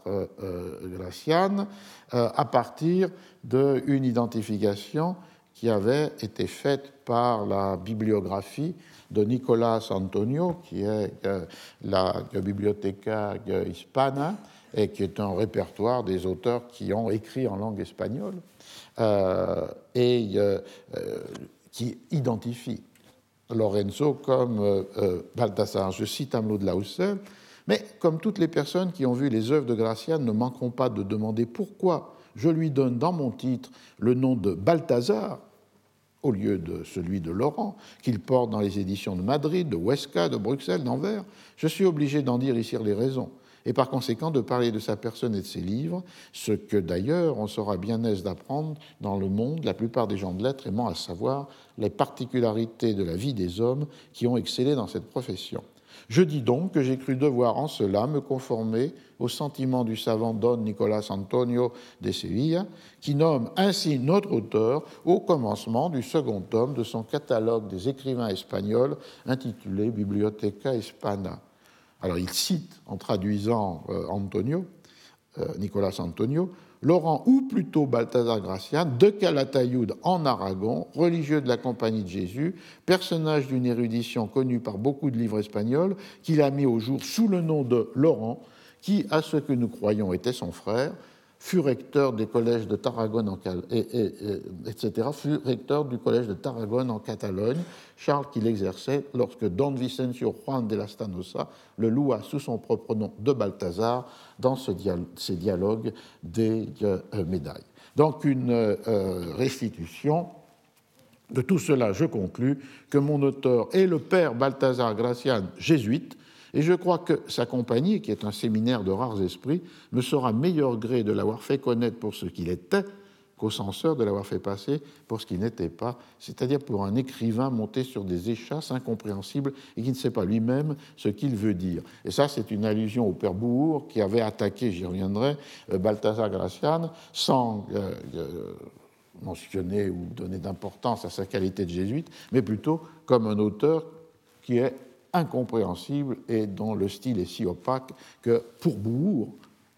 Gracian à partir d'une identification qui avait été faite par la bibliographie de Nicolas Antonio, qui est euh, la Biblioteca Hispana, et qui est un répertoire des auteurs qui ont écrit en langue espagnole, euh, et euh, qui identifie Lorenzo comme Balthasar. Je cite Amelot de la Houssel, mais comme toutes les personnes qui ont vu les œuvres de Gracian ne manqueront pas de demander pourquoi je lui donne dans mon titre le nom de Balthazar, au lieu de celui de Laurent, qu'il porte dans les éditions de Madrid, de Huesca, de Bruxelles, d'Anvers, je suis obligé d'en dire ici les raisons, et par conséquent de parler de sa personne et de ses livres, ce que d'ailleurs on sera bien aise d'apprendre dans le monde, la plupart des gens de lettres aimant à savoir les particularités de la vie des hommes qui ont excellé dans cette profession. Je dis donc que j'ai cru devoir en cela me conformer au sentiment du savant Don Nicolas Antonio de Sevilla, qui nomme ainsi notre auteur au commencement du second tome de son catalogue des écrivains espagnols intitulé Biblioteca Hispana. Alors il cite, en traduisant euh, Antonio, euh, Nicolas Antonio, Laurent ou plutôt Balthazar Gracian de Calatayud en Aragon, religieux de la Compagnie de Jésus, personnage d'une érudition connue par beaucoup de livres espagnols, qu'il a mis au jour sous le nom de Laurent, qui, à ce que nous croyons, était son frère, fut recteur des collèges de Tarragone, du collège de Tarragone en Catalogne, Charles qu'il exerçait lorsque Don Vicencio Juan de la Stanosa le loua sous son propre nom de Balthazar dans ce ces dialogues des euh, médailles. Donc une euh, restitution de tout cela, je conclus que mon auteur est le père Balthazar Gracian, jésuite, et je crois que sa compagnie, qui est un séminaire de rares esprits, me sera meilleur gré de l'avoir fait connaître pour ce qu'il était qu'au censeur de l'avoir fait passer pour ce qu'il n'était pas, c'est-à-dire pour un écrivain monté sur des échasses incompréhensibles et qui ne sait pas lui-même ce qu'il veut dire. Et ça, c'est une allusion au père Bourg qui avait attaqué, j'y reviendrai, euh, Balthazar Gracian sans euh, euh, mentionner ou donner d'importance à sa qualité de jésuite, mais plutôt comme un auteur qui est incompréhensible et dont le style est si opaque que pour Bourg,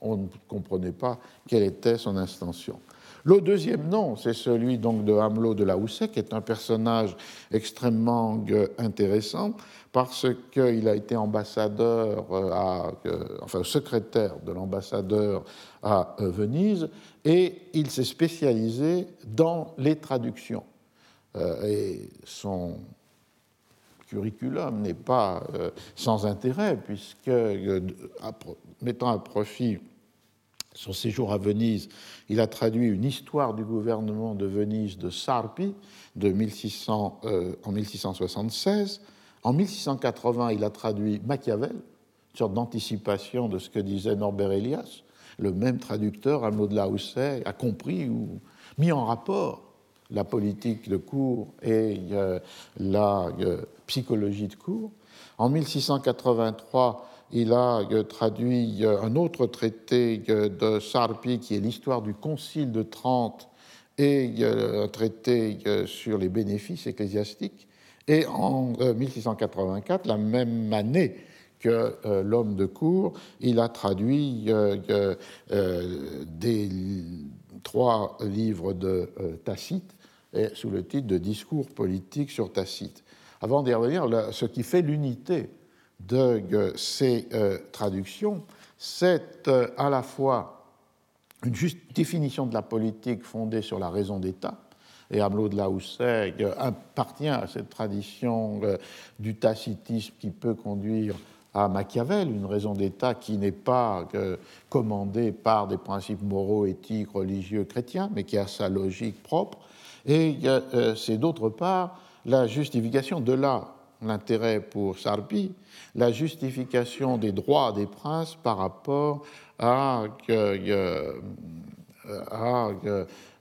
on ne comprenait pas quelle était son intention. Le deuxième nom, c'est celui donc de Hamelot de la Houssaye, qui est un personnage extrêmement euh, intéressant parce qu'il a été ambassadeur, euh, euh, enfin secrétaire de l'ambassadeur à Venise, et il s'est spécialisé dans les traductions. et son curriculum n'est pas euh, sans intérêt, puisque, euh, mettant à profit son séjour à Venise, il a traduit une histoire du gouvernement de Venise de Sarpi de 1600, euh, en 1676. En 1680, il a traduit Machiavel, une sorte d'anticipation de ce que disait Norbert Elias. Le même traducteur, Arnaud de la Houssaye, a compris ou mis en rapport la politique de cour et la psychologie de cour. En 1683, il a euh, traduit euh, un autre traité euh, de Sarpi qui est l'histoire du Concile de Trente et un traité sur les bénéfices ecclésiastiques. Et en 1684, la même année que l'homme de cour, il a traduit des trois livres de Tacite sous le titre de Discours politiques sur Tacite. Avant d'y revenir, ce qui fait l'unité de ces euh, traductions, c'est euh, à la fois une juste définition de la politique fondée sur la raison d'État, et Hamelot de Laousset appartient à cette tradition euh, du tacitisme qui peut conduire à Machiavel, une raison d'État qui n'est pas euh, commandée par des principes moraux, éthiques, religieux, chrétiens, mais qui a sa logique propre. Et euh, c'est d'autre part la justification de là l'intérêt pour Sarpi, la justification des droits des princes par rapport à,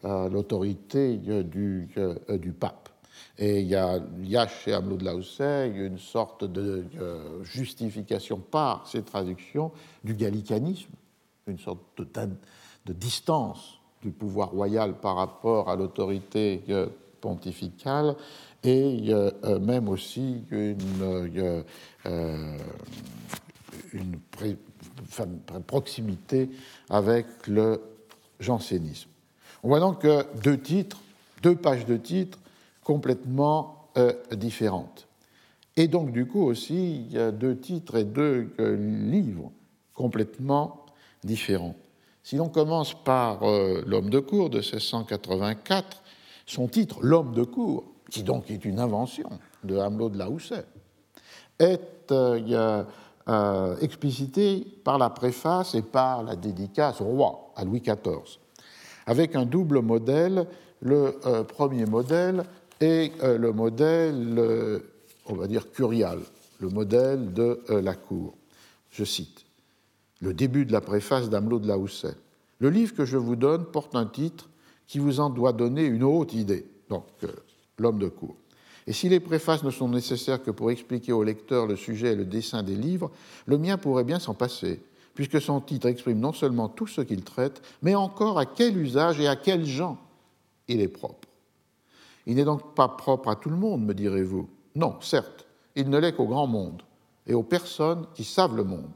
l'autorité du, pape. Et il y a, il y a chez Hamelot de une sorte de justification par ces traductions du gallicanisme, une sorte de, distance du pouvoir royal par rapport à l'autorité pontificale, et euh, même aussi une, euh, proximité avec le jansénisme. On voit donc deux titres, deux pages de titres complètement euh, différentes. Et donc, du coup, aussi, deux titres et deux euh, livres complètement différents. Si l'on commence par euh, L'homme de cour de 1684, son titre, L'homme de cour, qui donc est une invention de Hamelot de la Housset, est explicité par la préface et par la dédicace au roi, à Louis XIV avec un double modèle. Le euh, premier modèle est euh, le modèle, euh, on va dire, curial, le modèle de la cour. Je cite le début de la préface d'Amelot de la Housset. Le livre que je vous donne porte un titre qui vous en doit donner une haute idée, donc l'homme de cour. Et si les préfaces ne sont nécessaires que pour expliquer au lecteur le sujet et le dessin des livres, le mien pourrait bien s'en passer puisque son titre exprime non seulement tout ce qu'il traite, mais encore à quel usage et à quels gens il est propre. Il n'est donc pas propre à tout le monde, me direz-vous. Non, certes, il ne l'est qu'au grand monde et aux personnes qui savent le monde.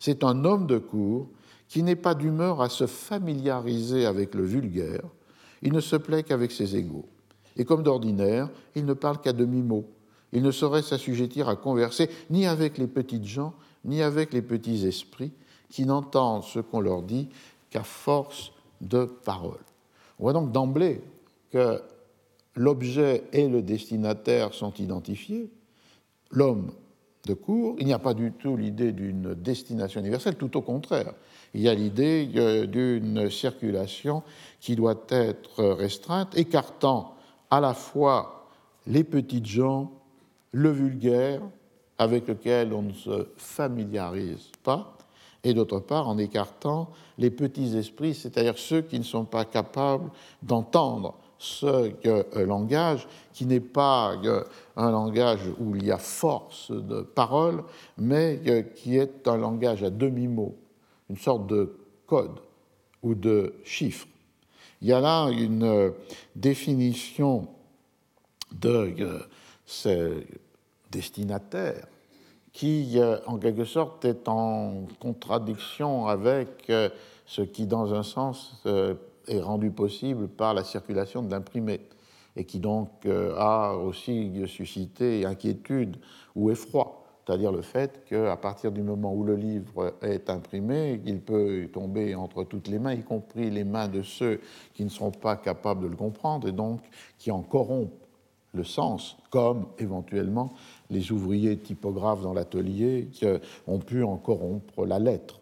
C'est un homme de cour qui n'est pas d'humeur à se familiariser avec le vulgaire, il ne se plaît qu'avec ses égaux. Et comme d'ordinaire, il ne parle qu'à demi-mot. Il ne saurait s'assujettir à converser ni avec les petites gens, ni avec les petits esprits qui n'entendent ce qu'on leur dit qu'à force de paroles. On voit donc d'emblée que l'objet et le destinataire sont identifiés. L'homme il n'y a pas du tout l'idée d'une destination universelle, tout au contraire. Il y a l'idée euh, d'une circulation qui doit être restreinte, écartant à la fois les petites gens, le vulgaire, avec lequel on ne se familiarise pas, et d'autre part en écartant les petits esprits, c'est-à-dire ceux qui ne sont pas capables d'entendre ce euh, langage qui n'est pas euh, un langage où il y a force de parole, mais euh, qui est un langage à demi-mot, une sorte de code ou de chiffre. Il y a là une définition de ces destinataire, qui, en quelque sorte, est en contradiction avec ce qui, dans un sens, est rendu possible par la circulation de l'imprimé, et qui donc a aussi suscité inquiétude ou effroi, c'est-à-dire le fait qu'à partir du moment où le livre est imprimé, il peut tomber entre toutes les mains, y compris les mains de ceux qui ne sont pas capables de le comprendre, et donc qui en corrompent le sens, comme éventuellement les ouvriers typographes dans l'atelier qui ont pu en corrompre la lettre.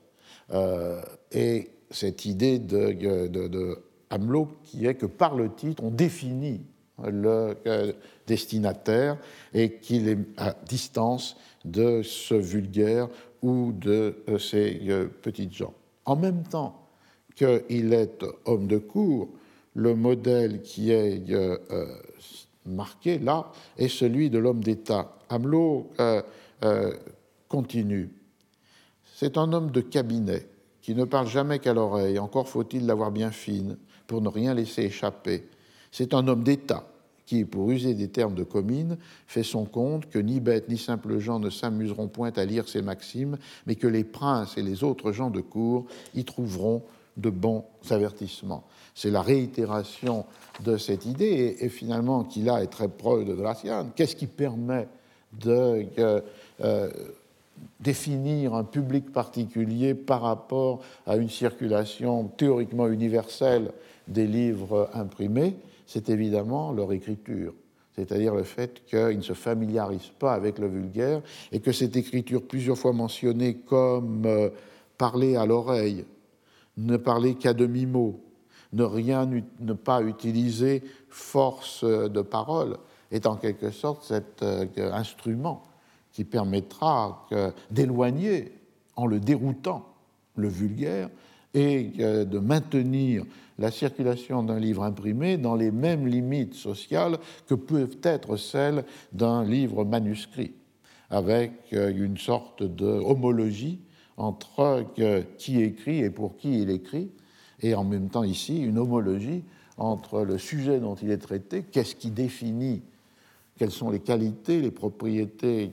Euh, et cette idée de, de, Hamelot qui est que par le titre, on définit le euh, destinataire et qu'il est à distance de ce vulgaire ou de euh, ces petites gens. En même temps qu'il est homme de cour, le modèle qui est marqué là est celui de l'homme d'État. Hamelot euh, euh, continue. C'est un homme de cabinet qui ne parle jamais qu'à l'oreille, encore faut-il l'avoir bien fine pour ne rien laisser échapper. C'est un homme d'État qui, pour user des termes de commune, fait son compte que ni bêtes ni simples gens ne s'amuseront point à lire ses maximes, mais que les princes et les autres gens de cour y trouveront de bons avertissements. C'est la réitération de cette idée, et, finalement, qui là est très proche de Gracian. Qu'est-ce qui permet de, euh, définir un public particulier par rapport à une circulation théoriquement universelle des livres imprimés, c'est évidemment leur écriture. C'est-à-dire le fait qu'ils ne se familiarisent pas avec le vulgaire et que cette écriture, plusieurs fois mentionnée comme euh, parler à l'oreille, ne parler qu'à demi-mot, ne rien ne pas utiliser force de parole, est en quelque sorte cet euh, instrument qui permettra d'éloigner, en le déroutant, le vulgaire et de maintenir la circulation d'un livre imprimé dans les mêmes limites sociales que peuvent être celles d'un livre manuscrit, avec euh, une sorte d'homologie entre euh, qui écrit et pour qui il écrit, et en même temps ici une homologie entre le sujet dont il est traité, qu'est-ce qui définit quelles sont les qualités, les propriétés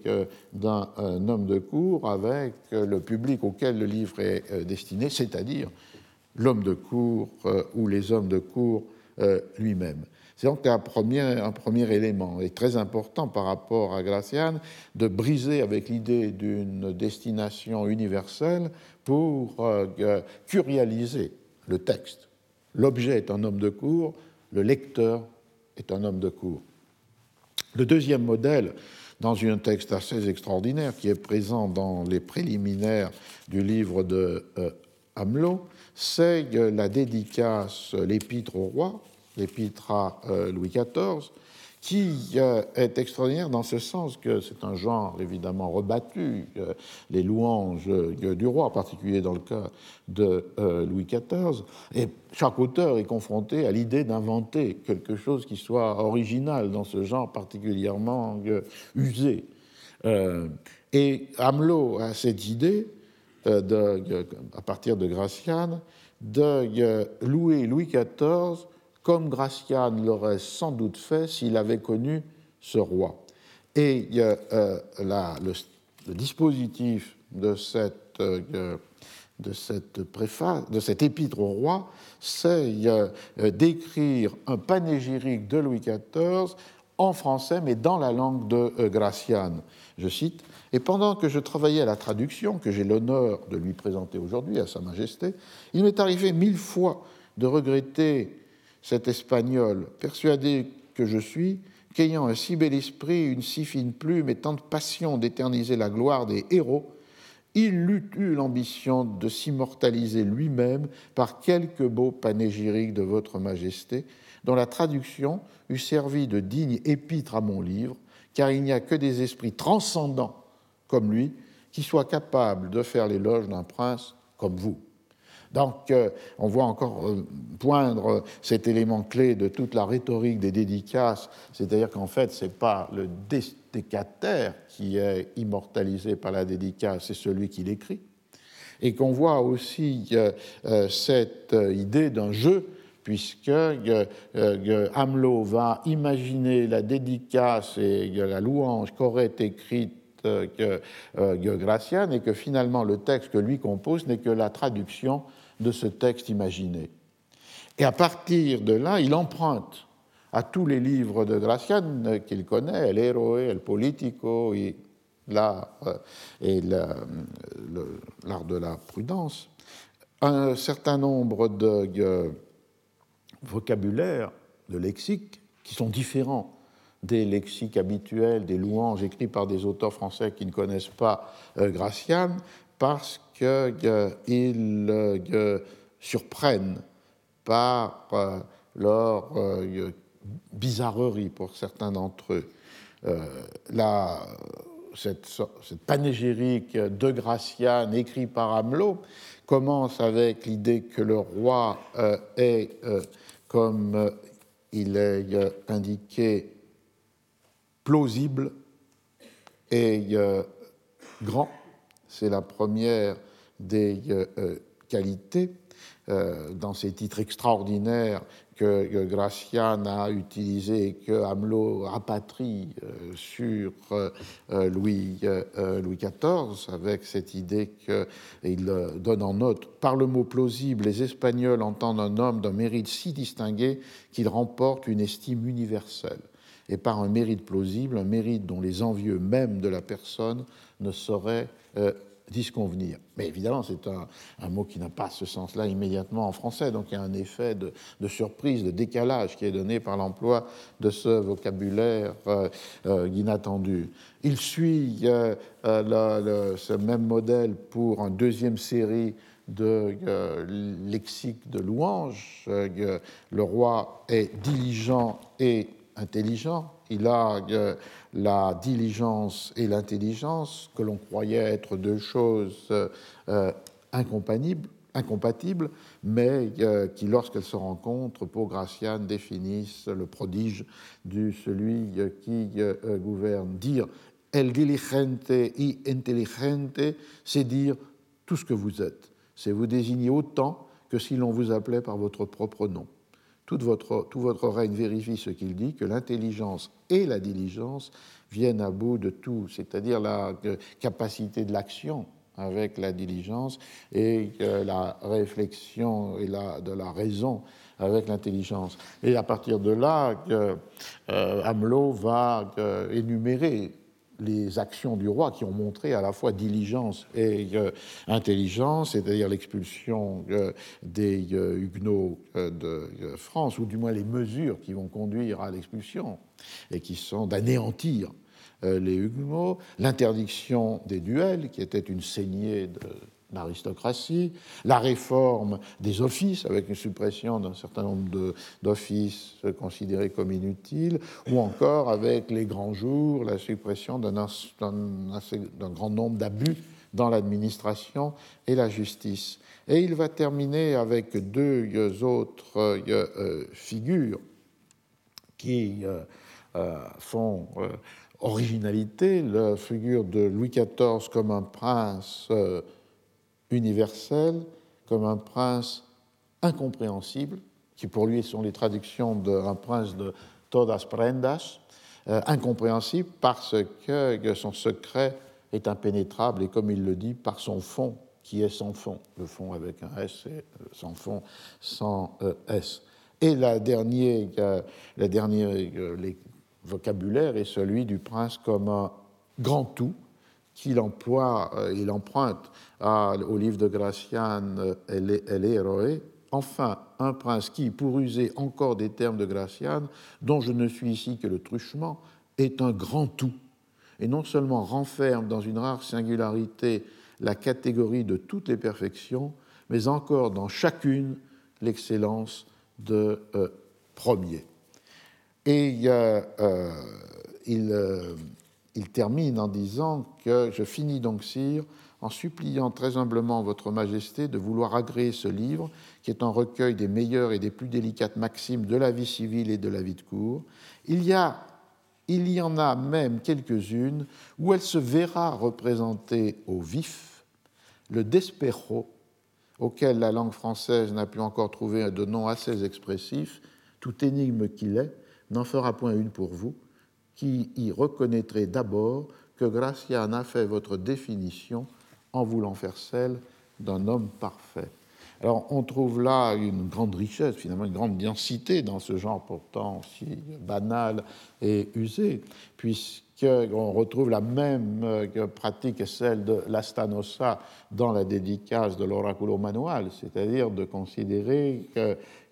d'un homme de cour avec le public auquel le livre est euh, destiné, c'est-à-dire l'homme de cour euh, ou les hommes de cour euh, lui-même. C'est donc un premier, un premier élément, et très important par rapport à Gracian, de briser avec l'idée d'une destination universelle pour curialiser le texte. L'objet est un homme de cour, le lecteur est un homme de cour. Le deuxième modèle, dans un texte assez extraordinaire qui est présent dans les préliminaires du livre de euh, Hamelot, c'est la dédicace, l'épître au roi, l'épître à euh, Louis XIV, qui euh, est extraordinaire dans ce sens que c'est un genre évidemment rebattu, les louanges du roi, en particulier dans le cas de euh, Louis XIV, et chaque auteur est confronté à l'idée d'inventer quelque chose qui soit original dans ce genre particulièrement euh, usé. et Hamelot a cette idée, de, à partir de Gracian, de louer Louis XIV comme Gracian l'aurait sans doute fait s'il avait connu ce roi. Et euh, le, dispositif de cette, euh, préface, de épître au roi, c'est euh, d'écrire un panégyrique de Louis XIV en français, mais dans la langue de Gracian. Je cite Et pendant que je travaillais à la traduction, que j'ai l'honneur de lui présenter aujourd'hui à Sa Majesté, il m'est arrivé mille fois de regretter cet Espagnol, persuadé que je suis, qu'ayant un si bel esprit, une si fine plume et tant de passion d'éterniser la gloire des héros, il eût eu l'ambition de s'immortaliser lui-même par quelque beau panégyrique de votre majesté, dont la traduction eût servi de digne épître à mon livre, car il n'y a que des esprits transcendants comme lui qui soient capables de faire l'éloge d'un prince comme vous. Donc, euh, on voit encore euh, poindre cet élément clé de toute la rhétorique des dédicaces, c'est-à-dire qu'en fait, ce n'est pas le destécataire qui est immortalisé par la dédicace, c'est celui qui l'écrit. Et qu'on voit aussi euh, cette idée d'un jeu, puisque Hamelot va imaginer la dédicace et la louange qu'aurait écrite que, Gracian et que finalement le texte que lui compose n'est que la traduction de ce texte imaginé. Et à partir de là, il emprunte à tous les livres de Gracian qu'il connaît, El Héroe, El Politico et l'art et l'art de la prudence, un certain nombre de vocabulaires, de lexiques, qui sont différents des lexiques habituels, des louanges écrits par des auteurs français qui ne connaissent pas euh, Gracian, parce qu'ils euh, surprennent par euh, leur euh, bizarrerie pour certains d'entre eux. cette, cette, panégyrique de Gracian écrit par Hamelot commence avec l'idée que le roi est, comme il est indiqué, plausible et grand c'est la première des euh, euh, qualités euh, dans ces titres extraordinaires que Gracian a utilisés et que Hamelot rapatrie sur Louis, Louis XIV, avec cette idée qu'il donne en note Par le mot plausible, les Espagnols entendent un homme d'un mérite si distingué qu'il remporte une estime universelle. et par un mérite plausible, un mérite dont les envieux même de la personne ne sauraient disconvenir. Mais évidemment, c'est un, mot qui n'a pas ce sens-là immédiatement en français, donc il y a un effet de, surprise, de décalage qui est donné par l'emploi de ce vocabulaire euh, euh, inattendu. Il suit ce même modèle pour une deuxième série de lexique de louange. le roi est diligent et intelligent. Il a euh, la diligence et l'intelligence, que l'on croyait être deux choses euh, incompatibles, mais euh, qui, lorsqu'elles se rencontrent, pour Gracian, définissent le prodige de celui qui gouverne. Dire el diligente y intelligente, c'est dire tout ce que vous êtes. C'est vous désigner autant que si l'on vous appelait par votre propre nom tout votre, tout votre règne vérifie ce qu'il dit, que l'intelligence et la diligence viennent à bout de tout, c'est-à-dire la capacité de l'action avec la diligence et la réflexion et la, de la raison avec l'intelligence. Et à partir de là, euh, Hamelot va euh, énumérer les actions du roi qui ont montré à la fois diligence et euh, intelligence, c'est-à-dire l'expulsion euh, des euh, Huguenots de France, ou du moins les mesures qui vont conduire à l'expulsion et qui sont d'anéantir les Huguenots, l'interdiction des duels, qui était une saignée de l'aristocratie, la réforme des offices avec une suppression d'un certain nombre d'offices considérés comme inutiles, ou encore avec les grands jours, la suppression d'un grand nombre d'abus dans l'administration et la justice. Et il va terminer avec deux autres euh, figures qui euh, euh, font originalité, la figure de Louis XIV comme un prince universel comme un prince incompréhensible, qui pour lui sont les traductions d'un prince de todas prendas, euh, incompréhensible parce que son secret est impénétrable et comme il le dit, par son fond qui est sans fond, le fond avec un S et euh, sans fond sans euh, S. Et la dernière, la dernière vocabulaire est celui du prince comme un grand tout, qu'il emploie, il emprunte au livre de Gracian, elle est, elle héroïque. Enfin, un prince qui, pour user encore des termes de Gracian, dont je ne suis ici que le truchement, est un grand tout, et non seulement renferme dans une rare singularité la catégorie de toutes les perfections, mais encore dans chacune l'excellence de euh, premier. Et euh, il, euh, il termine en disant que je finis donc, sire, en suppliant très humblement Votre Majesté de vouloir agréer ce livre, qui est un recueil des meilleures et des plus délicates maximes de la vie civile et de la vie de cour. Il y, a, il y en a même quelques-unes où elle se verra représenter au vif le despero, auquel la langue française n'a pu encore trouver de nom assez expressif, tout énigme qu'il est, n'en fera point une pour vous, qui y reconnaîtrez d'abord que Gracian a fait votre définition en voulant faire celle d'un homme parfait. Alors on trouve là une grande richesse, finalement une grande densité dans ce genre pourtant si banal et usé, puisqu'on retrouve la même pratique que celle de l'Astanosa dans la dédicace de l'Oraculo Manual, c'est-à-dire de considérer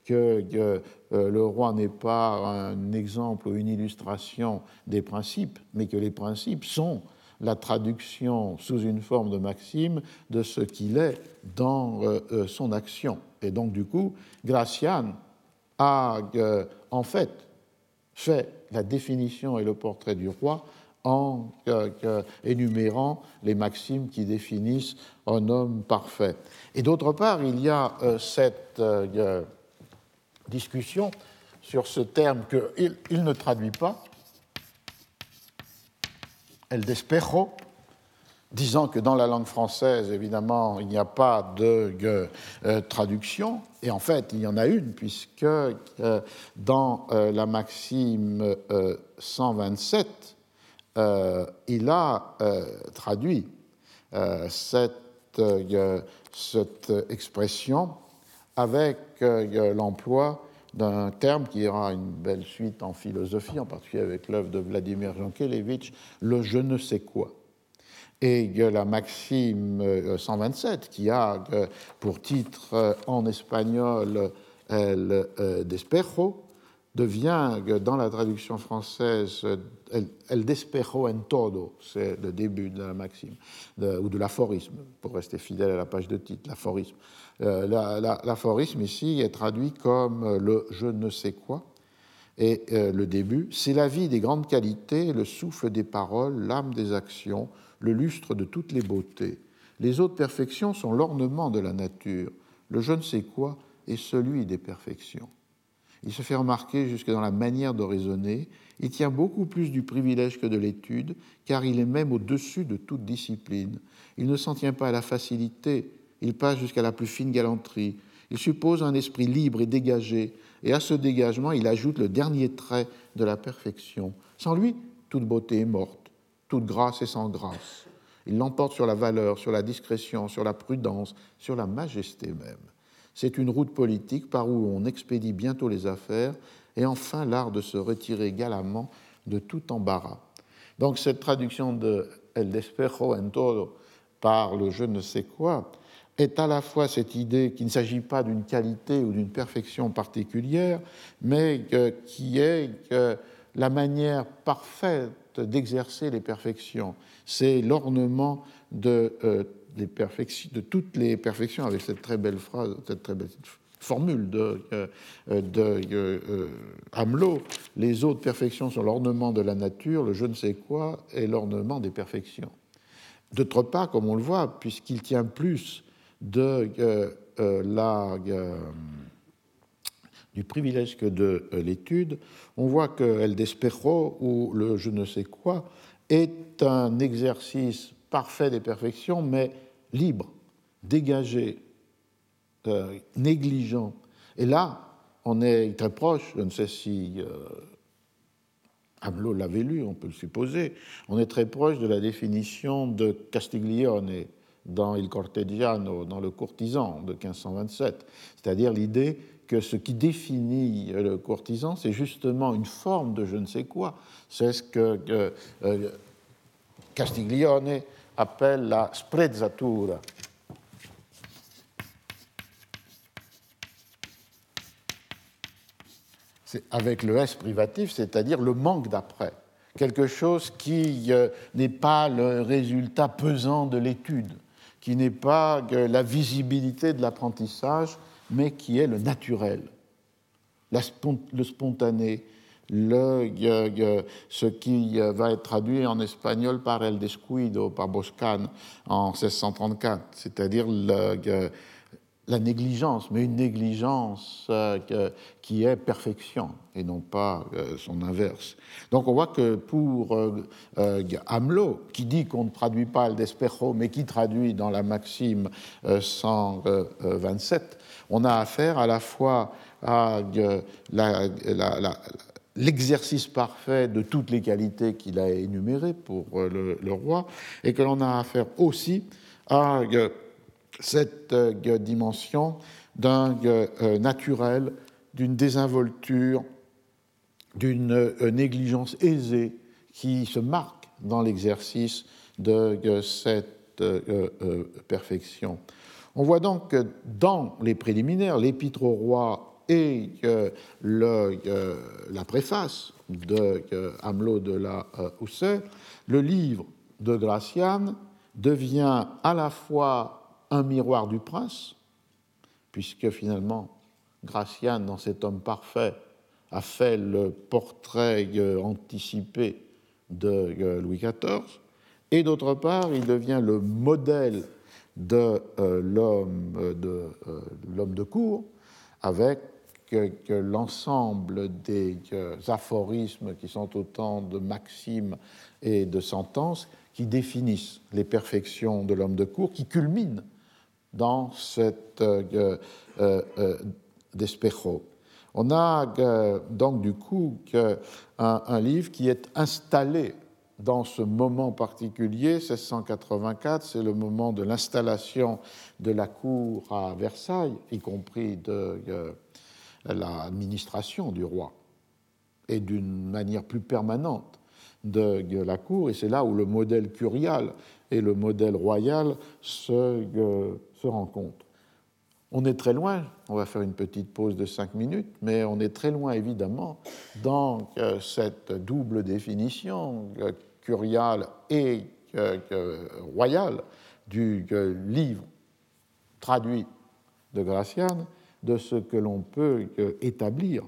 que, le roi n'est pas un exemple ou une illustration des principes, mais que les principes sont la traduction sous une forme de maxime de ce qu'il est dans euh, euh, son action. Et donc, du coup, Gracian a euh, en fait fait la définition et le portrait du roi en énumérant les maximes qui définissent un homme parfait. Et d'autre part, il y a cette discussion sur ce terme qu'il il ne traduit pas, El Despejo, disant que dans la langue française, évidemment, il n'y a pas de euh, traduction, et en fait, il y en a une, puisque euh, dans euh, la Maxime 127, il a traduit cette, cette, expression avec l'emploi d'un terme qui aura une belle suite en philosophie, en particulier avec l'œuvre de Vladimir Jankélévitch, le je ne sais quoi. Et la maxime 127, qui a pour titre en espagnol El despejo, devient, dans la traduction française, El, despejo en todo, c'est le début de la maxime, ou de l'aphorisme, pour rester fidèle à la page de titre, l'aphorisme. Euh, l'aphorisme ici est traduit comme le je ne sais quoi, et euh, le début, c'est la vie des grandes qualités, le souffle des paroles, l'âme des actions, le lustre de toutes les beautés. Les autres perfections sont l'ornement de la nature. Le je ne sais quoi est celui des perfections. Il se fait remarquer jusque dans la manière de raisonner. Il tient beaucoup plus du privilège que de l'étude, car il est même au-dessus de toute discipline. Il ne s'en tient pas à la facilité, il passe jusqu'à la plus fine galanterie. Il suppose un esprit libre et dégagé, et à ce dégagement, il ajoute le dernier trait de la perfection. Sans lui, toute beauté est morte, toute grâce est sans grâce. Il l'emporte sur la valeur, sur la discrétion, sur la prudence, sur la majesté même. C'est une route politique par où on expédie bientôt les affaires et enfin l'art de se retirer galamment de tout embarras. Donc cette traduction de El despejo en todo par le je ne sais quoi est à la fois cette idée qu'il ne s'agit pas d'une qualité ou d'une perfection particulière, mais qui est la manière parfaite d'exercer les perfections. C'est l'ornement de euh, de toutes les perfections, avec cette très belle phrase, cette très belle formule de, euh, de euh, Hamelot, les autres perfections sont l'ornement de la nature, le je ne sais quoi est l'ornement des perfections. D'autre part, comme on le voit, puisqu'il tient plus de euh, la, du privilège que de l'étude, on voit que El Despejo, ou le je ne sais quoi, est un exercice parfait des perfections, mais libre, dégagé, euh, négligent. Et là, on est très proche, je ne sais si euh, l'avait lu, on peut le supposer, on est très proche de la définition de Castiglione dans Il Cortegiano, dans Le Courtisan de 1527, c'est-à-dire l'idée que ce qui définit le courtisan, c'est justement une forme de je ne sais quoi. C'est ce que euh, Castiglione appelle la sprezzatura. Avec le S privatif, c'est-à-dire le manque d'après. Quelque chose qui euh, n'est pas le résultat pesant de l'étude, qui n'est pas la visibilité de l'apprentissage, mais qui est le naturel, le spontané, le, ce qui euh, va être traduit en espagnol par El Descuido, par Boscan en 1634, c'est-à-dire la négligence, mais une négligence euh, qui est perfection et non pas euh, son inverse. Donc on voit que pour Hamelot, qui dit qu'on ne traduit pas El Despejo, mais qui traduit dans la maxime 127, on a affaire à la fois à l'exercice parfait de toutes les qualités qu'il a énumérées pour euh, le, roi, et que l'on a affaire aussi à euh, cette euh, dimension d'un naturel, d'une désinvolture, d'une négligence aisée qui se marque dans l'exercice de cette perfection. On voit donc que dans les préliminaires, l'épître au roi et la préface de Hamelot de la euh, Housset, le livre de Gracian devient à la fois un miroir du prince, puisque finalement Gracian, dans cet homme parfait, a fait le portrait euh, anticipé de euh, Louis XIV, et d'autre part, il devient le modèle de l'homme de, de cour, avec l'ensemble des aphorismes qui sont autant de maximes et de sentences qui définissent les perfections de l'homme de cour, qui culminent dans cette euh, euh, euh d'Espejo. On a euh, donc du coup un, livre qui est installé dans ce moment particulier, 1684, c'est le moment de l'installation de la cour à Versailles, y compris de l'administration du roi et d'une manière plus permanente de la cour, et c'est là où le modèle curial et le modèle royal se, On est très loin, on va faire une petite pause de cinq minutes, mais on est très loin évidemment dans cette double définition curiale et royale du livre traduit de Gracian de ce que l'on peut établir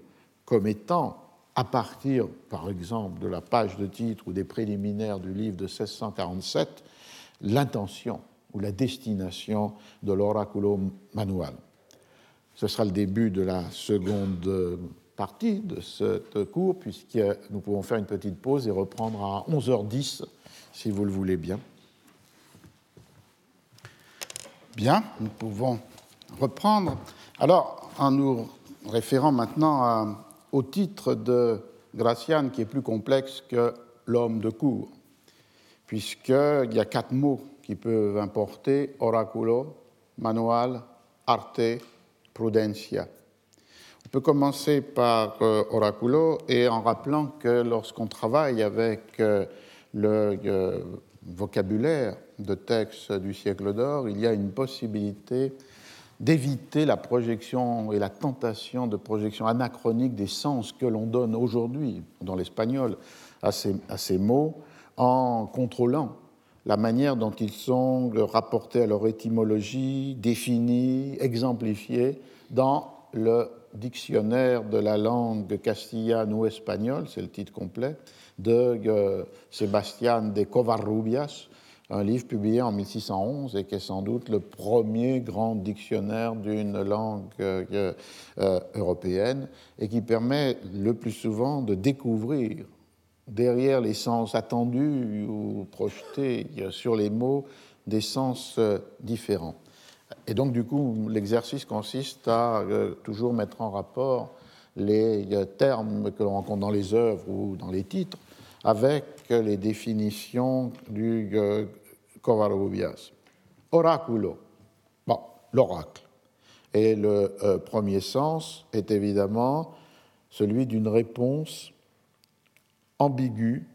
comme étant, à partir, par exemple, de la page de titre ou des préliminaires du livre de 1647, l'intention ou la destination de l'oraculo manual. Ce sera le début de la seconde partie de ce cours, puisque nous pouvons faire une petite pause et reprendre à 11h10, si vous le voulez bien. Bien, nous pouvons reprendre. Alors, en nous référant maintenant au titre de Gracian, qui est plus complexe que l'homme de cour, puisqu'il y a quatre mots qui peuvent importer oraculo, manual, arte, prudencia. On peut commencer par euh, oraculo et en rappelant que lorsqu'on travaille avec euh, le euh, vocabulaire de textes du siècle d'or, il y a une possibilité d'éviter la projection et la tentation de projection anachronique des sens que l'on donne aujourd'hui dans l'espagnol à ces, à ces mots en contrôlant la manière dont ils sont rapportés à leur étymologie, définis, exemplifiés dans le dictionnaire de la langue castillane ou espagnole, c'est le titre complet, de euh, Sébastien de Covarrubias, un livre publié en 1611 et qui est sans doute le premier grand dictionnaire d'une langue euh, euh, européenne et qui permet le plus souvent de découvrir derrière les sens attendus ou projetés sur les mots des sens euh, différents. Et donc, du coup, l'exercice consiste à euh, toujours mettre en rapport les euh, termes que l'on rencontre dans les œuvres ou dans les titres avec les définitions du Covarrubias. Oraculo, bon, l'oracle. Et le premier sens est évidemment celui d'une réponse ambigu,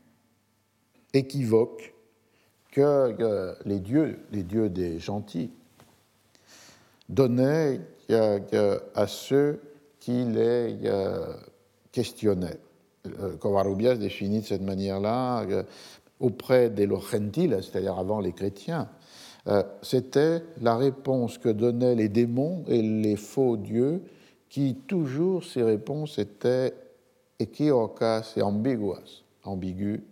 équivoque, que les dieux, les dieux des gentils, donnaient à ceux qui les questionnaient. Covarrubias définit de cette manière-là auprès des gentiles, c'est-à-dire avant les chrétiens, euh, c'était la réponse que donnaient les démons et les faux dieux, qui toujours ces réponses étaient equivocas et ambiguas, ambigu,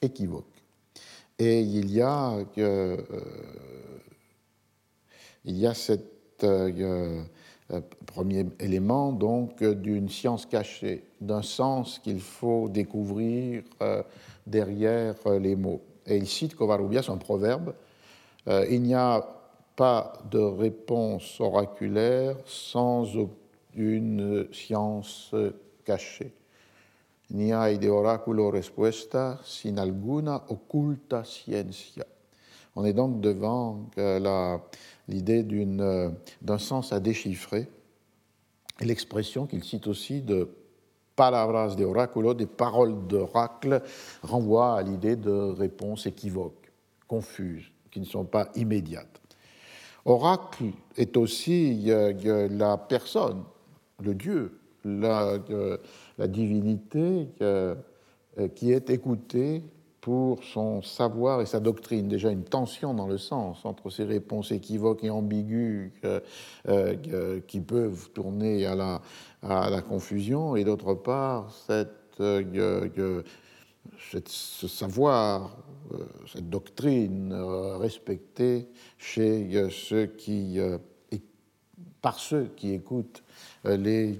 équivoque. Et il y a, euh, il y a cet euh, euh, premier élément donc d'une science cachée, d'un sens qu'il faut découvrir derrière les mots. Et il cite Covarrubias un proverbe il n'y a pas de réponse oraculaire sans une science cachée. Ni hay de oráculo respuesta sin alguna oculta ciencia. On est donc devant euh, l'idée euh, d'un sens à déchiffrer. L'expression qu'il cite aussi de palabras de oráculo, des paroles d'oracle, renvoie à l'idée de réponses équivoques, confuses, qui ne sont pas immédiates. Oracle est aussi euh, la personne, le Dieu, la, divinité euh, qui est écoutée pour son savoir et sa doctrine. Déjà une tension dans le sens entre ces réponses équivoques et ambiguës euh, qui peuvent tourner à la, à la confusion, et d'autre part cette, euh, ce savoir, cette doctrine respectée chez ceux qui, par ceux qui écoutent les,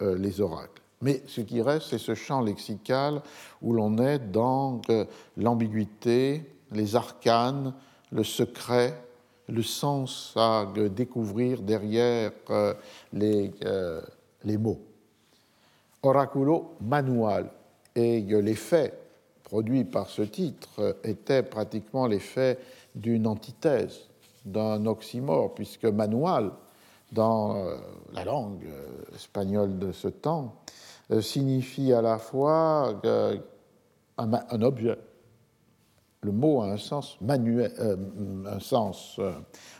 les oracles. Mais ce qui reste, c'est ce champ lexical où l'on est dans euh, l'ambiguïté, les arcanes, le secret, le sens à découvrir derrière euh, les, euh, les mots. Oraculo manual. Et l'effet produit par ce titre était pratiquement l'effet d'une antithèse, d'un oxymore, puisque manual dans la langue espagnole de ce temps signifie à la fois un, objet. Le mot a un sens,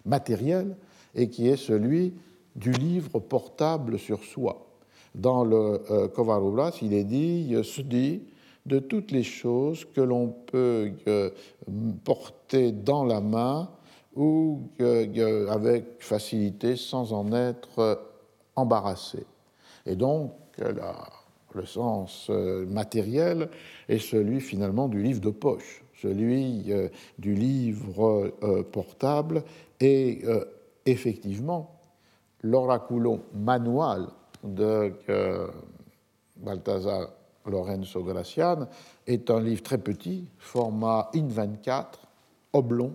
matériel et qui est celui du livre portable sur soi. Dans le euh, il est dit, se dit de toutes les choses que l'on peut euh, porter dans la main ou euh, avec facilité sans en être euh, embarrassé. Et donc, le sens matériel est celui finalement du livre de poche, celui du livre portable et effectivement, l'oraculum manual de euh, Balthazar Lorenzo Gracian est un livre très petit, format IN24, oblong.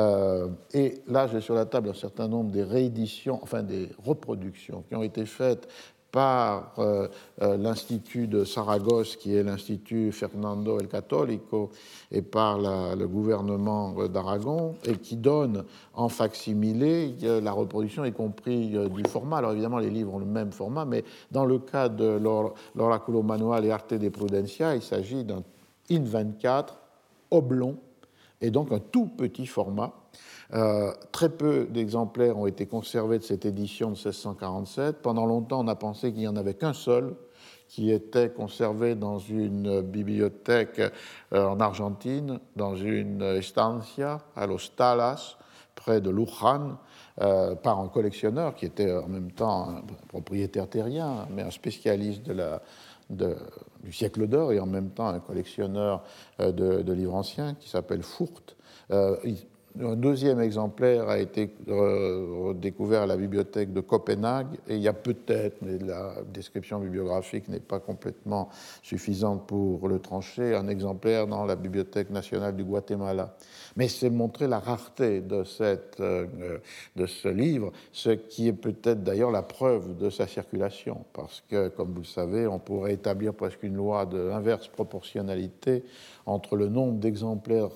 Euh, et là, j'ai sur la table un certain nombre des rééditions, enfin des reproductions qui ont été faites par euh, euh, l'Institut de Saragosse, qui est l'Institut Fernando el Católico, et par le gouvernement d'Aragon, et qui donne en facsimilé la reproduction, y compris du format. Alors évidemment, les livres ont le même format, mais dans le cas de l'Oraculo Manual et Arte de Prudencia, il s'agit d'un IN 24 oblong, et donc un tout petit format euh, très peu d'exemplaires ont été conservés de cette édition de 1647. Pendant longtemps, on a pensé qu'il n'y en avait qu'un seul qui était conservé dans une bibliothèque euh, en Argentine, dans une estancia à Los Talas, près de Luján, euh, par un collectionneur qui était en même temps un propriétaire terrien, mais un spécialiste de la, du siècle d'or et en même temps un collectionneur de, livres anciens qui s'appelle Furt. Un deuxième exemplaire a été découvert à la bibliothèque de Copenhague et il y a peut-être, mais la description bibliographique n'est pas complètement suffisante pour le trancher, un exemplaire dans la bibliothèque nationale du Guatemala. Mais c'est montrer la rareté de, cette, euh, de ce livre, ce qui est peut-être d'ailleurs la preuve de sa circulation, parce que, comme vous le savez, on pourrait établir presque une loi d'inverse proportionnalité entre le nombre d'exemplaires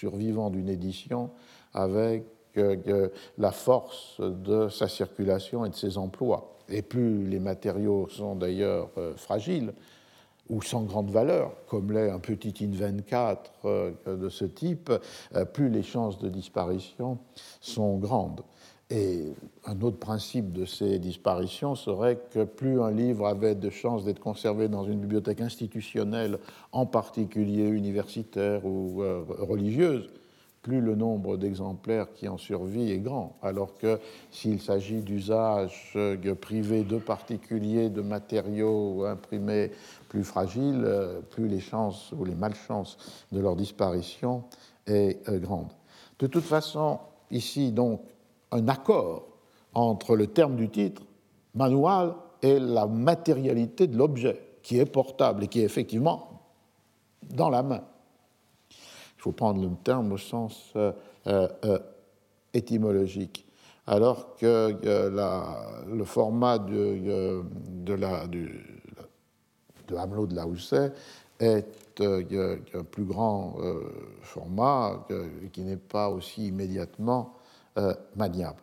survivant d'une édition avec euh, la force de sa circulation et de ses emplois. Et plus les matériaux sont d'ailleurs euh, fragiles ou sans grande valeur, comme l'est un petit IN-24 euh, de ce type, plus les chances de disparition sont grandes. Et un autre principe de ces disparitions serait que plus un livre avait de chances d'être conservé dans une bibliothèque institutionnelle, en particulier universitaire ou euh, religieuse, plus le nombre d'exemplaires qui en survit est grand, alors que s'il s'agit d'usages euh, privés de particuliers, de matériaux imprimés plus fragiles, euh, plus les chances ou les malchances de leur disparition est grande. De toute façon, ici donc, un accord entre le terme du titre, manual, et la matérialité de l'objet, qui est portable et qui est effectivement dans la main. Il faut prendre le terme au sens euh, euh, euh, étymologique. Alors que le format de, de, la, du, est un plus grand format qui n'est pas aussi immédiatement euh, maniable.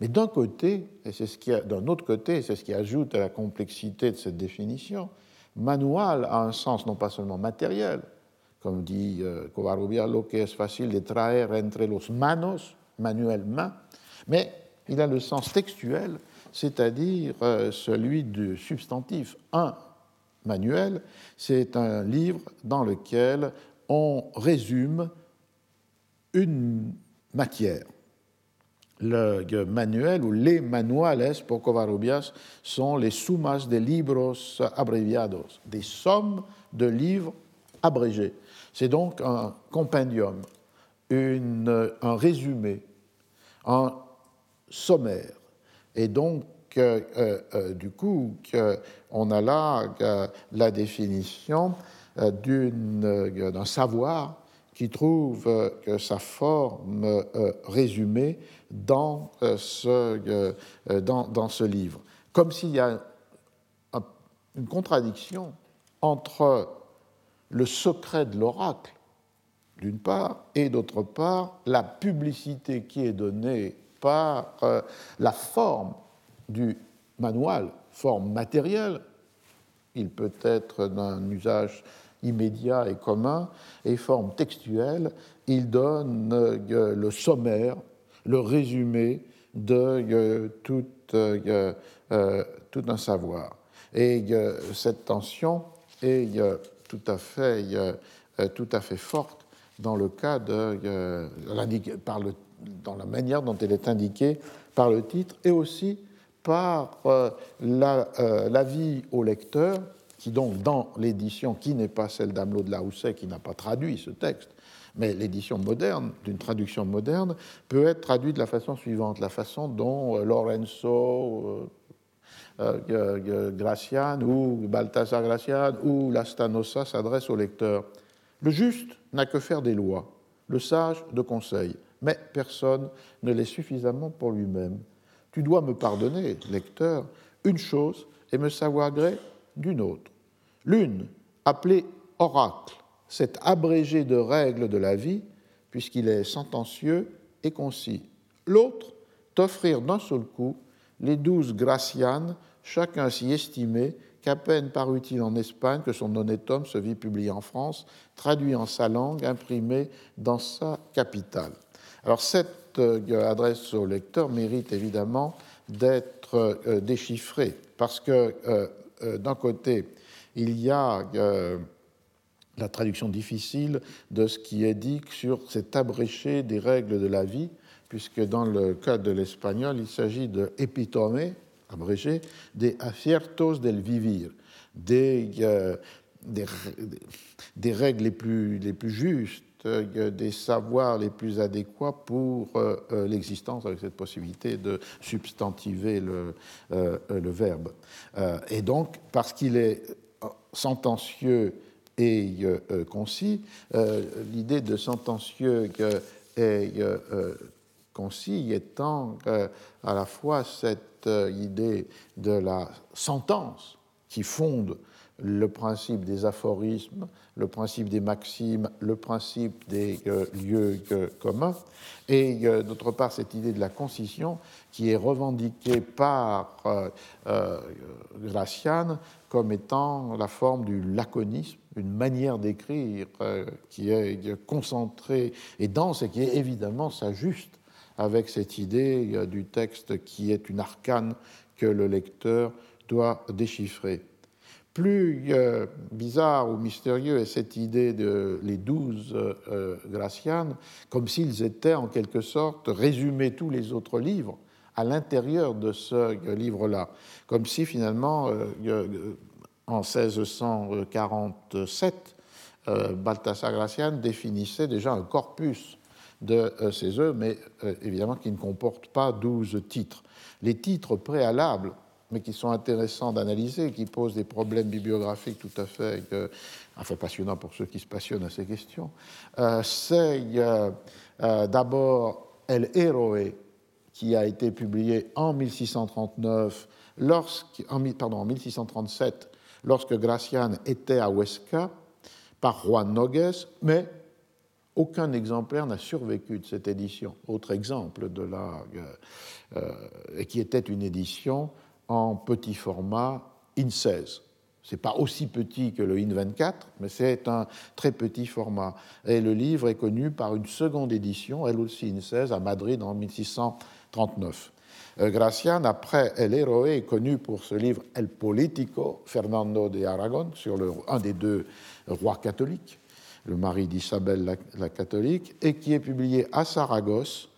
Mais d'un côté, et c'est ce qui d'un autre côté, c'est ce qui ajoute à la complexité de cette définition, manual a un sens non pas seulement matériel, comme dit euh, lo que es fácil de traer entre los manos, manuel main, mais il a le sens textuel, c'est-à-dire euh, celui du substantif. Un manuel, c'est un livre dans lequel on résume une matière le manuel ou les manuales pour Covarrubias sont les sumas de libros abreviados, des sommes de livres abrégés. C'est donc un compendium, un résumé, un sommaire. Et donc, euh, euh, du coup, on a là euh, la définition d'un savoir qui trouve sa forme résumée dans, euh, ce, euh, euh, dans, dans ce livre. Comme s'il y a une contradiction entre le secret de l'oracle, d'une part, et d'autre part, la publicité qui est donnée par la forme du manual, forme matérielle. Il peut être d'un usage immédiat et commun, et forme textuelle, il donne le sommaire, le résumé de tout, tout un savoir. Et cette tension est tout à fait, tout à fait forte dans le cas de, dans la manière dont elle est indiquée par le titre et aussi par euh, l'avis au lecteur, qui donc dans l'édition qui n'est pas celle d'Amelot de la Housset, qui n'a pas traduit ce texte, mais l'édition moderne, d'une traduction moderne, peut être traduite de la façon suivante, la façon dont euh, Lorenzo euh, Gracian ou Balthasar Gracian ou Lastanosa s'adressent au lecteur. Le juste n'a que faire des lois, le sage de conseils, mais personne ne l'est suffisamment pour lui-même. Tu dois me pardonner, lecteur, une chose et me savoir gré d'une autre. L'une, appelée oracle, cet abrégé de règles de la vie, puisqu'il est sentencieux et concis. L'autre, t'offrir d'un seul coup les douze gracianes, chacun si estimé qu'à peine parut-il en Espagne que son honnête homme se vit publié en France, traduit en sa langue, imprimé dans sa capitale. Alors cette euh, adresse au lecteur mérite évidemment d'être euh, déchiffrée, parce que euh, d'un côté, il y a la traduction difficile de ce qui est dit sur cet abrégé des règles de la vie, puisque dans le cas de l'espagnol, il s'agit de epitome, abrégé, des aciertos del vivir, des, euh, des, des, règles les plus, les plus justes, euh, des savoirs les plus adéquats pour euh, l'existence, avec cette possibilité de substantiver le, le verbe. et donc, parce qu'il est sentencieux et euh, concis. Euh, l'idée de sentencieux et euh, concis étant à la fois cette idée de la sentence qui fonde le principe des aphorismes, le principe des maximes, le principe des lieux communs, et d'autre part cette idée de la concision qui est revendiquée par Gracian comme étant la forme du laconisme, une manière d'écrire euh, qui est concentrée et dense et qui est évidemment s'ajuste avec cette idée euh, du texte qui est une arcane que le lecteur doit déchiffrer. Plus euh, bizarre ou mystérieux est cette idée de les douze Gracianes, comme s'ils étaient en quelque sorte résumés tous les autres livres à l'intérieur de ce livre-là, comme si finalement en 1647, euh, Balthasar Gracian définissait déjà un corpus de euh, ses œuvres, mais euh, évidemment qui ne comporte pas douze titres. Les titres préalables, mais qui sont intéressants d'analyser, qui posent des problèmes bibliographiques tout à fait, enfin, passionnants pour ceux qui se passionnent à ces questions, c'est d'abord El Héroe, qui a été publié en 1639, pardon, en 1637 lorsque Gracian était à Huesca par Juan Nogues, mais aucun exemplaire n'a survécu de cette édition. Autre exemple de la, euh, euh, qui était une édition en petit format IN 16. Ce n'est pas aussi petit que le IN 24, mais c'est un très petit format. Et le livre est connu par une seconde édition, elle aussi IN 16, à Madrid en 1639. Euh, Gracian, après El Héroe, est connu pour ce livre El Político, Fernando de Aragon, sur le, un des deux rois catholiques, le mari d'Isabelle la, catholique, et qui est publié à Saragosse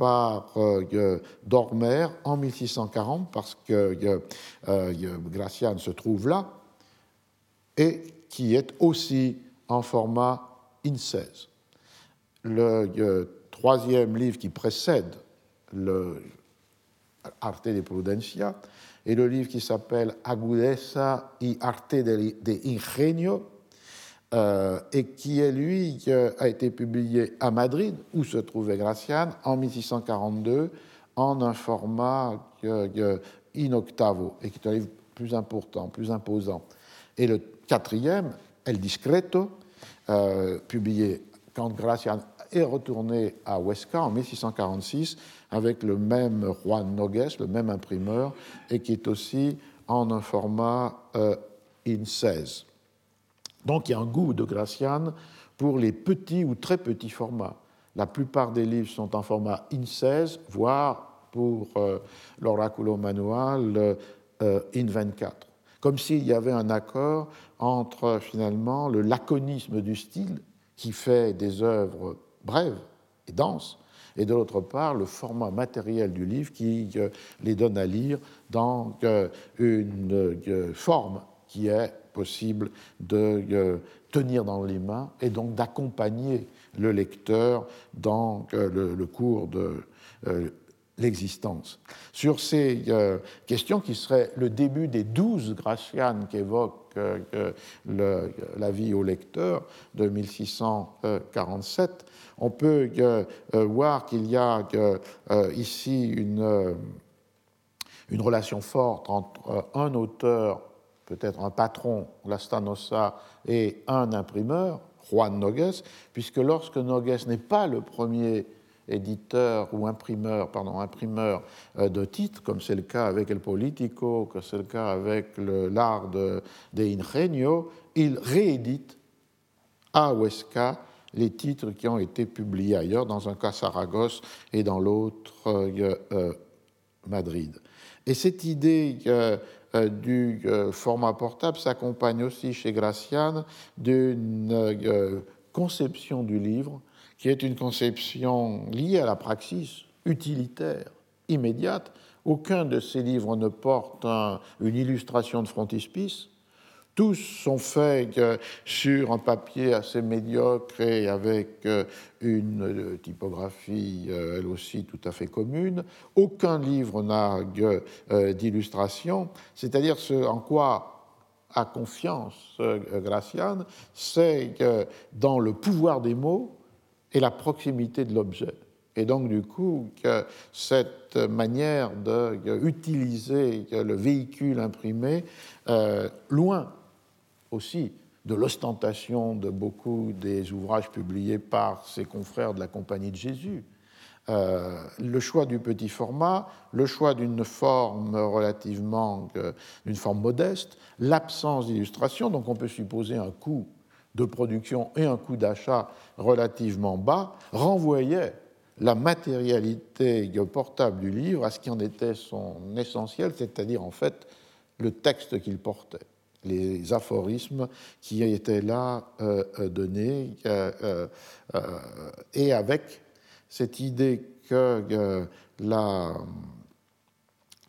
par euh, Dormer en 1640, parce que euh, Gracian se trouve là, et qui est aussi en format IN 16. Le troisième livre qui précède le Arte de Prudencia, et le livre qui s'appelle Agudeza y Arte de, Ingenio, euh, et qui, est, lui, a été publié à Madrid, où se trouvait Gracian, en 1642, en un format in octavo, et qui est un livre plus important, plus imposant. Et le quatrième, El Discreto, euh, publié quand Gracian est retourné à Huesca en 1646 avec le même Juan Nogues, le même imprimeur, et qui est aussi en un format euh, in 16. Donc il y a un goût de Gracian pour les petits ou très petits formats. La plupart des livres sont en format in 16, voire pour euh, l'oraculo manual euh, in 24. Comme s'il y avait un accord entre finalement le laconisme du style qui fait des œuvres brèves et denses, et de l'autre part le format matériel du livre qui euh, les donne à lire dans euh, une euh, forme qui est possible de tenir dans les mains et donc d'accompagner le lecteur dans le, cours de l'existence. Sur ces questions qui seraient le début des douze Gracianes qu'évoque la vie au lecteur de 1647, on peut euh, euh, voir qu'il y a euh, ici une relation forte entre un auteur, peut-être un patron, Lastanosa, et un imprimeur, Juan Nogues, puisque lorsque Nogues n'est pas le premier éditeur ou imprimeur, pardon, imprimeur de titres, comme c'est le cas avec El Politico, que c'est le cas avec l'art de, de Ingenio, il réédite à Huesca les titres qui ont été publiés ailleurs, dans un cas Saragosse et dans l'autre euh, euh, Madrid. Et cette idée euh, du format portable s'accompagne aussi chez Gracian d'une conception du livre qui est une conception liée à la praxis utilitaire, immédiate. Aucun de ces livres ne porte une illustration de frontispice, tous sont faits euh, sur un papier assez médiocre et avec euh, une euh, typographie, elle aussi, tout à fait commune. Aucun livre n'a d'illustration, c'est-à-dire ce en quoi a confiance Gracian, c'est dans le pouvoir des mots et la proximité de l'objet. Et donc, du coup, que cette manière d'utiliser le véhicule imprimé, loin aussi de l'ostentation de beaucoup des ouvrages publiés par ses confrères de la Compagnie de Jésus. Euh, le choix du petit format, le choix d'une forme relativement, euh, d'une forme modeste, l'absence d'illustration, donc on peut supposer un coût de production et un coût d'achat relativement bas, renvoyait la matérialité portable du livre à ce qui en était son essentiel, c'est-à-dire en fait le texte qu'il portait les aphorismes qui étaient là euh, euh, donnés, euh, et avec cette idée que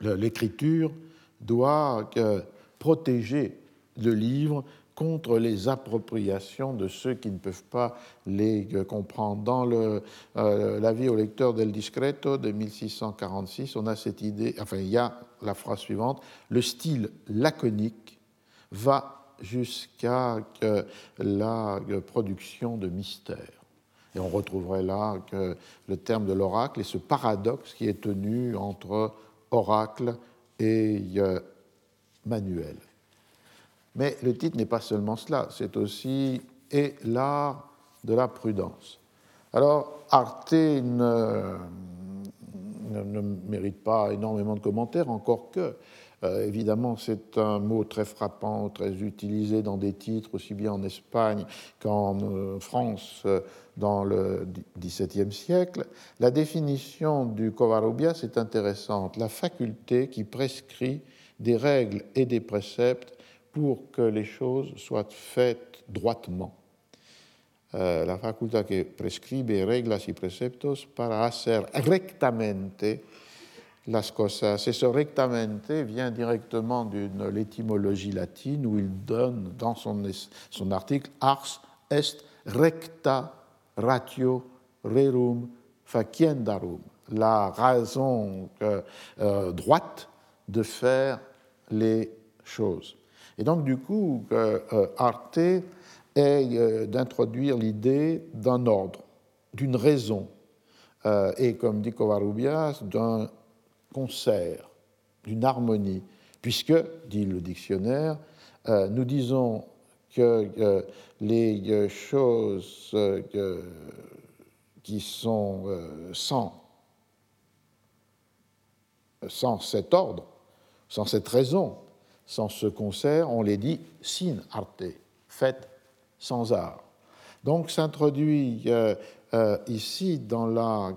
l'écriture doit protéger le livre contre les appropriations de ceux qui ne peuvent pas les comprendre. Dans le, l'avis au lecteur del Discreto de 1646, on a cette idée, enfin il y a la phrase suivante, le style laconique va jusqu'à la production de mystères. Et on retrouverait là le terme de l'oracle et ce paradoxe qui est tenu entre oracle et euh, manuel. Mais le titre n'est pas seulement cela, c'est aussi et l'art de la prudence. Alors, Arte ne, ne, mérite pas énormément de commentaires, encore que euh, évidemment, c'est un mot très frappant, très utilisé dans des titres, aussi bien en Espagne qu'en euh, France euh, dans le XVIIe siècle. La définition du Covarrubias est intéressante. La faculté qui prescrit des règles et des préceptes pour que les choses soient faites droitement. la faculté qui prescribe reglas y preceptos para hacer rectamente las cosas. Et ce rectamente vient directement de l'étymologie latine où il donne dans son, son article ars est recta ratio rerum faciendarum, la raison euh, droite de faire les choses. Et donc, du coup, euh, Arte est euh, d'introduire l'idée d'un ordre, d'une raison, et comme dit Covarrubias, d'un concert, d'une harmonie, puisque, dit le dictionnaire, euh, nous disons que euh, les euh, choses qui sont sans, sans cet ordre, sans cette raison, sans ce concert, on les dit sin arte, fait sans art. Donc s'introduit ici dans, la,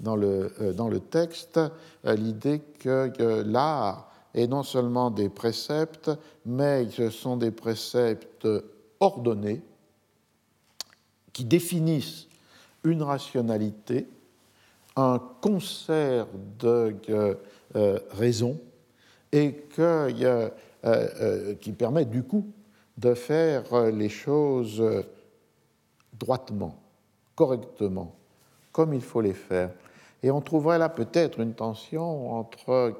dans, le, dans, le, texte l'idée que l'art est non seulement des préceptes, mais ce sont des préceptes ordonnés qui définissent une rationalité, un concert de raisons et qui permet du coup de faire euh, les choses euh, droitement, correctement, comme il faut les faire. Et on trouverait là peut-être une tension entre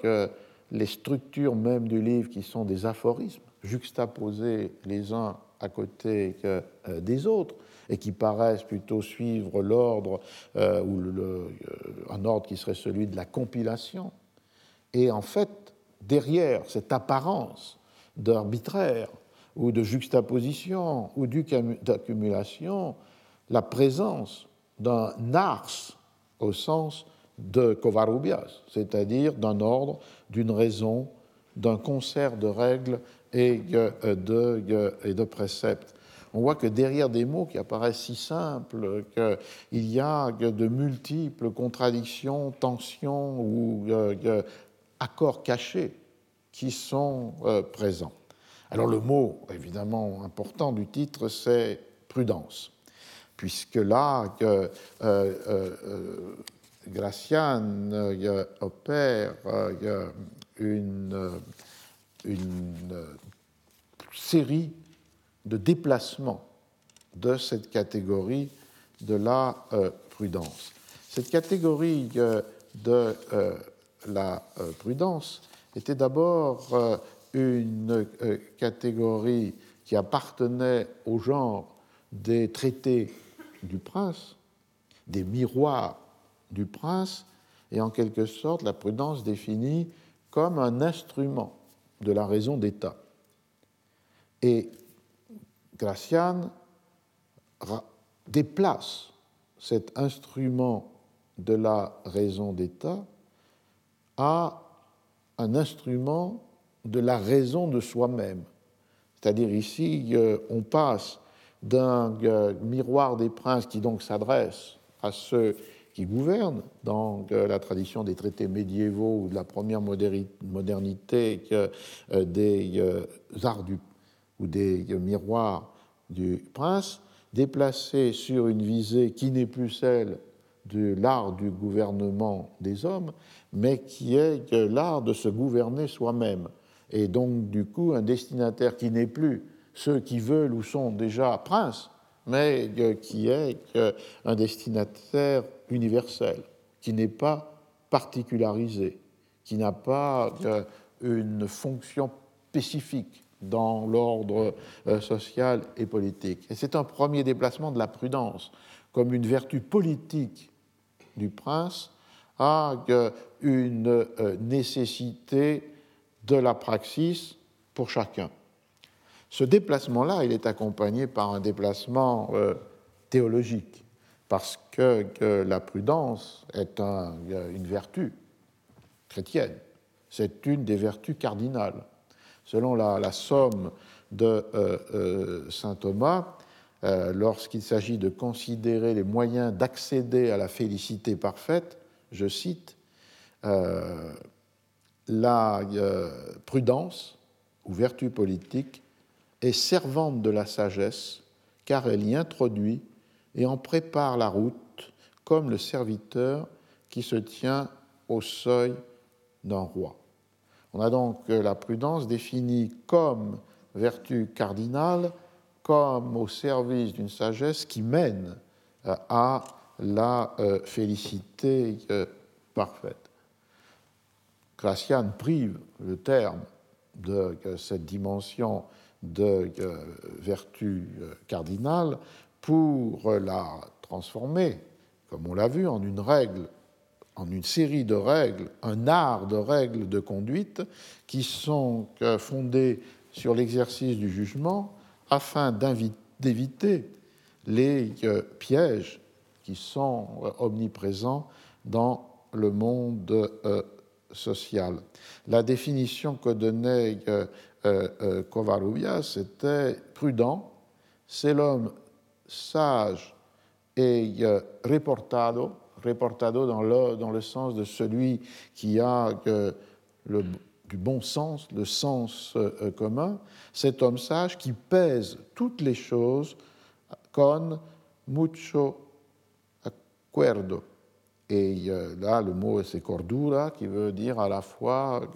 les structures même du livre qui sont des aphorismes, juxtaposés les uns à côté euh, des autres, et qui paraissent plutôt suivre l'ordre, ou un ordre qui serait celui de la compilation. Et en fait, derrière cette apparence d'arbitraire, ou de juxtaposition ou d'accumulation la présence d'un ars au sens de Covarrubias, c'est-à-dire d'un ordre, d'une raison, d'un concert de règles et de, préceptes. On voit que derrière des mots qui apparaissent si simples, qu'il y a de multiples contradictions, tensions ou euh, accords cachés qui sont euh, présents. Alors le mot évidemment important du titre, c'est prudence, puisque là, euh Gracian opère une, une, série de déplacements de cette catégorie de la prudence. Cette catégorie de la prudence était d'abord une euh, catégorie qui appartenait au genre des traités du prince, des miroirs du prince, et en quelque sorte la prudence définie comme un instrument de la raison d'État. Et Gracian déplace cet instrument de la raison d'État à un instrument de la raison de soi-même. C'est-à-dire ici, euh, on passe d'un euh, miroir des princes qui donc s'adresse à ceux qui gouvernent, dans euh, la tradition des traités médiévaux ou de la première modernité des arts ou des miroirs du prince, déplacés sur une visée qui n'est plus celle de l'art du gouvernement des hommes, mais qui est l'art de se gouverner soi-même. Et donc du coup un destinataire qui n'est plus ceux qui veulent ou sont déjà princes, mais qui est un destinataire universel, qui n'est pas particularisé, qui n'a pas une fonction spécifique dans l'ordre euh, social et politique. Et c'est un premier déplacement de la prudence comme une vertu politique du prince à une euh, nécessité de la praxis pour chacun. Ce déplacement-là, il est accompagné par un déplacement euh, théologique, parce que, la prudence est une vertu chrétienne. C'est une des vertus cardinales. Selon la, somme de euh, euh, saint Thomas, lorsqu'il s'agit de considérer les moyens d'accéder à la félicité parfaite, je cite, la euh, prudence ou vertu politique est servante de la sagesse car elle y introduit et en prépare la route comme le serviteur qui se tient au seuil d'un roi. On a donc euh, la prudence définie comme vertu cardinale, comme au service d'une sagesse qui mène euh, à la félicité parfaite. Gracian prive le terme de cette dimension de vertu euh, cardinale pour la transformer, comme on l'a vu, en une règle, en une série de règles, un art de règles de conduite qui sont euh, fondées sur l'exercice du jugement afin d'éviter les euh, pièges qui sont omniprésents dans le monde social. La définition que donnait Covarrubias, c'était prudent, c'est l'homme sage et reportado, reportado dans le, dans le sens de celui qui a le, du bon sens, le sens euh, commun, cet homme sage qui pèse toutes les choses con mucho acuerdo. Et euh, là, le mot c'est cordura, qui veut dire à la fois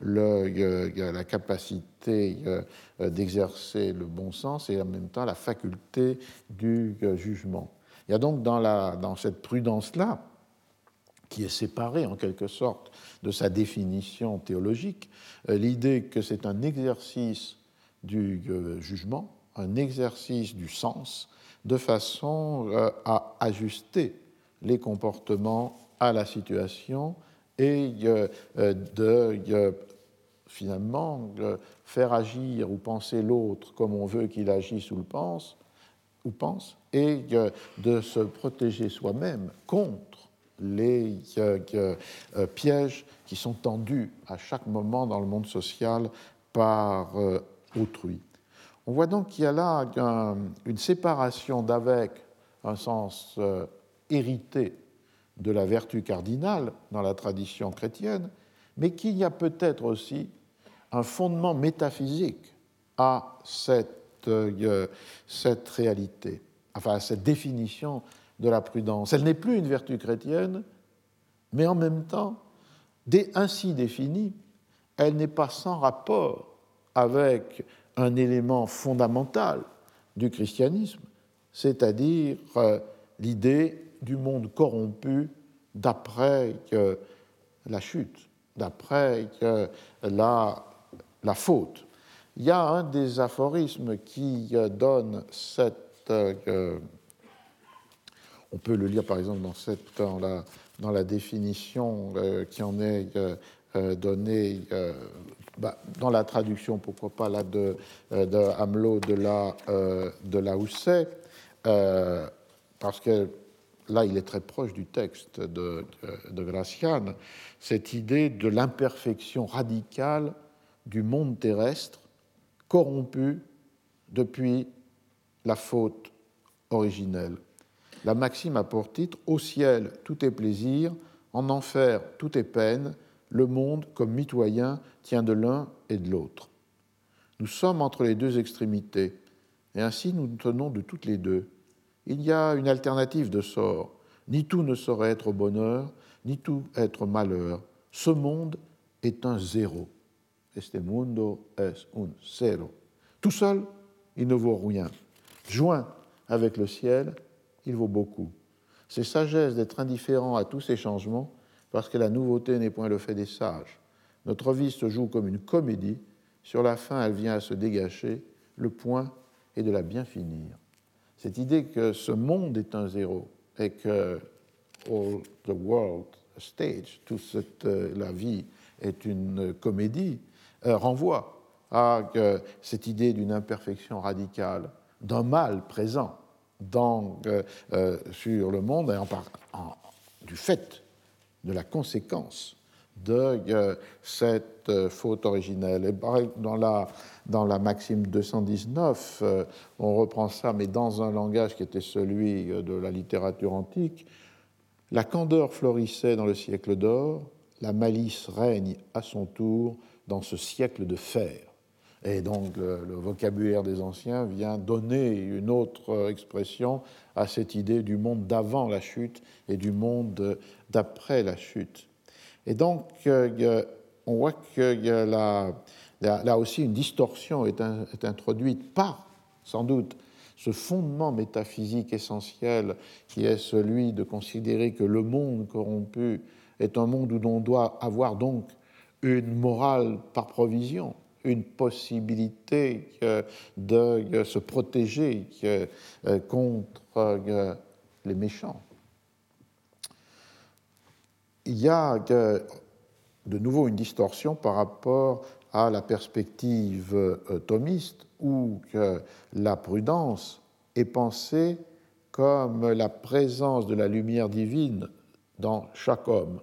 le, la capacité euh, d'exercer le bon sens et en même temps la faculté du jugement. Il y a donc dans, la, dans cette prudence-là, qui est séparée en quelque sorte de sa définition théologique, euh, l'idée que c'est un exercice du euh, jugement, un exercice du sens, de façon euh, à ajuster les comportements à la situation et de finalement faire agir ou penser l'autre comme on veut qu'il agisse ou le pense, ou pense, et de se protéger soi-même contre les euh, pièges qui sont tendus à chaque moment dans le monde social par euh, autrui. On voit donc qu'il y a là une séparation d'avec un sens euh, hérité de la vertu cardinale dans la tradition chrétienne, mais qu'il y a peut-être aussi un fondement métaphysique à cette, cette réalité, enfin à cette définition de la prudence. Elle n'est plus une vertu chrétienne, mais en même temps, ainsi définie, elle n'est pas sans rapport avec un élément fondamental du christianisme, c'est-à-dire euh, l'idée du monde corrompu d'après la chute, d'après la, la faute. Il y a un des aphorismes qui euh, donne cette euh, on peut le lire par exemple dans, cette, dans, la, dans la, définition euh, qui en est euh, euh, donnée bah, dans la traduction, pourquoi pas là, de, de Hamelot de la, de la Housset, parce que là il est très proche du texte de, de Gracian, cette idée de l'imperfection radicale du monde terrestre corrompu depuis la faute originelle. La maxime a pour titre Au ciel, tout est plaisir, en enfer, tout est peine, le monde, comme mitoyen, tient de l'un et de l'autre. Nous sommes entre les deux extrémités, et ainsi nous nous tenons de toutes les deux. Il y a une alternative de sort. Ni tout ne saurait être bonheur, ni tout être malheur. Ce monde est un zéro. Este mundo es un cero. Tout seul, il ne vaut rien. Joint avec le ciel, il vaut beaucoup. C'est sagesse d'être indifférent à tous ces changements, parce que la nouveauté n'est point le fait des sages. Notre vie se joue comme une comédie, sur la fin elle vient à se dégager, le point est de la bien finir. Cette idée que ce monde est un zéro et que all the world stage, toute euh, la vie est une comédie, euh, renvoie à cette idée d'une imperfection radicale, d'un mal présent dans, euh, sur le monde du fait de la conséquence de cette faute originelle. Et dans la, dans la Maxime 219, on reprend ça, mais dans un langage qui était celui de la littérature antique. La candeur florissait dans le siècle d'or, la malice règne à son tour dans ce siècle de fer. Et donc le, vocabulaire des anciens vient donner une autre expression à cette idée du monde d'avant la chute et du monde d'après la chute. Et donc euh, on voit que là, aussi une distorsion est, est introduite par, sans doute, ce fondement métaphysique essentiel qui est celui de considérer que le monde corrompu est un monde où l'on doit avoir donc une morale par provision, une possibilité de se protéger euh, contre euh, les méchants. Il y a de nouveau une distorsion par rapport à la perspective euh, thomiste où la prudence est pensée comme la présence de la lumière divine dans chaque homme,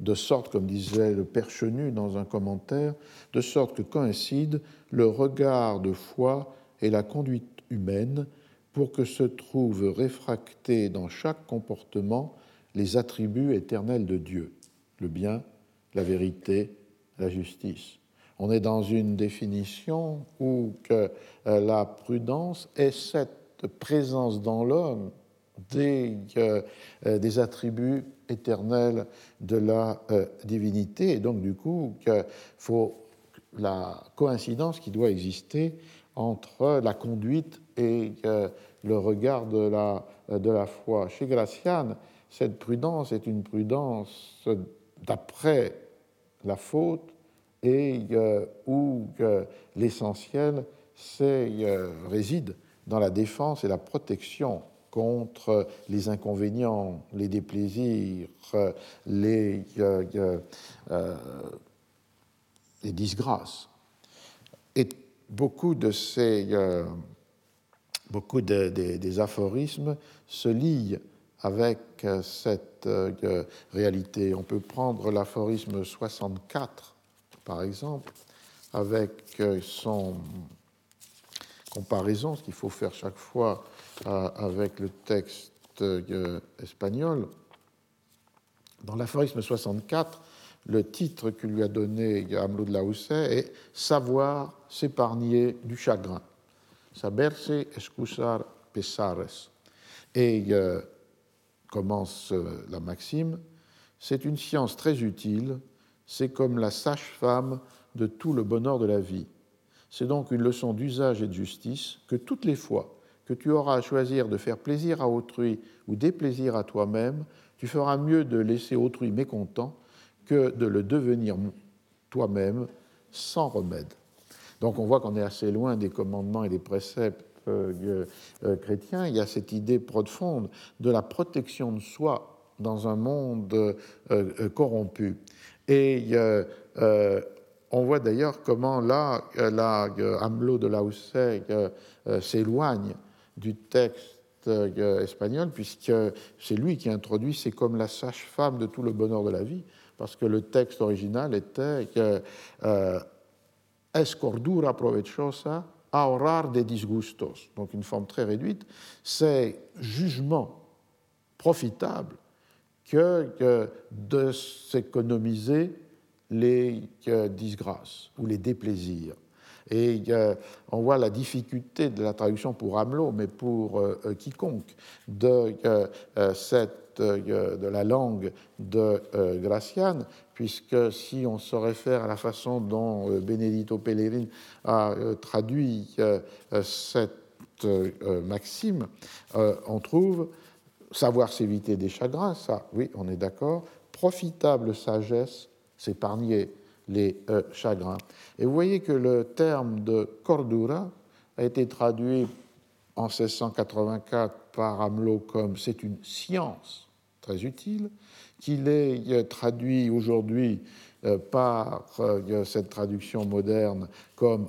de sorte, comme disait le Père Chenu dans un commentaire, de sorte que coïncident le regard de foi et la conduite humaine pour que se trouvent réfractés dans chaque comportement les attributs éternels de Dieu, le bien, la vérité, la justice. On est dans une définition où que euh, la prudence est cette présence dans l'homme des, euh, euh, des, attributs éternels de la divinité. Et donc, du coup, il faut la coïncidence qui doit exister entre la conduite et le regard de la, de la foi. Chez Graciane, cette prudence est une prudence d'après la faute et euh, où euh, l'essentiel euh, réside dans la défense et la protection contre les inconvénients, les déplaisirs, les, disgrâces. Et beaucoup de ces beaucoup des aphorismes se lient avec cette réalité. On peut prendre l'aphorisme 64 par exemple, avec euh, son comparaison, ce qu'il faut faire chaque fois euh, avec le texte euh, espagnol. Dans l'aphorisme 64, le titre que lui a donné Hamelot de Lausset est Savoir s'épargner du chagrin. Saberse excusar pesares. Et commence la maxime C'est une science très utile c'est comme la sage-femme de tout le bonheur de la vie. C'est donc une leçon d'usage et de justice que toutes les fois que tu auras à choisir de faire plaisir à autrui ou déplaisir à toi-même, tu feras mieux de laisser autrui mécontent que de le devenir toi-même sans remède. Donc on voit qu'on est assez loin des commandements et des préceptes euh, euh, chrétiens. Il y a cette idée profonde de la protection de soi dans un monde euh, corrompu. Et euh, euh, on voit d'ailleurs comment là, la Hamelot de Lausset euh, s'éloigne du texte espagnol, puisque c'est lui qui introduit c'est comme la sage-femme de tout le bonheur de la vie, parce que le texte original était que es cordura provechosa ahorrar de disgustos, donc une forme très réduite, c'est jugement profitable que, de s'économiser les disgrâces ou les déplaisirs. Et on voit la difficulté de la traduction pour Hamelot, mais pour euh, euh, quiconque, de, euh, cette, de la langue de Graciane, puisque si on se réfère à la façon dont Benedito Pellegrini a traduit cette maxime, on trouve savoir s'éviter des chagrins, ça, oui, on est d'accord. Profitable sagesse, s'épargner les euh, chagrins. Et vous voyez que le terme de cordura a été traduit en 1684 par Hamelot comme c'est une science très utile, qu'il est euh, traduit aujourd'hui euh, par cette traduction moderne comme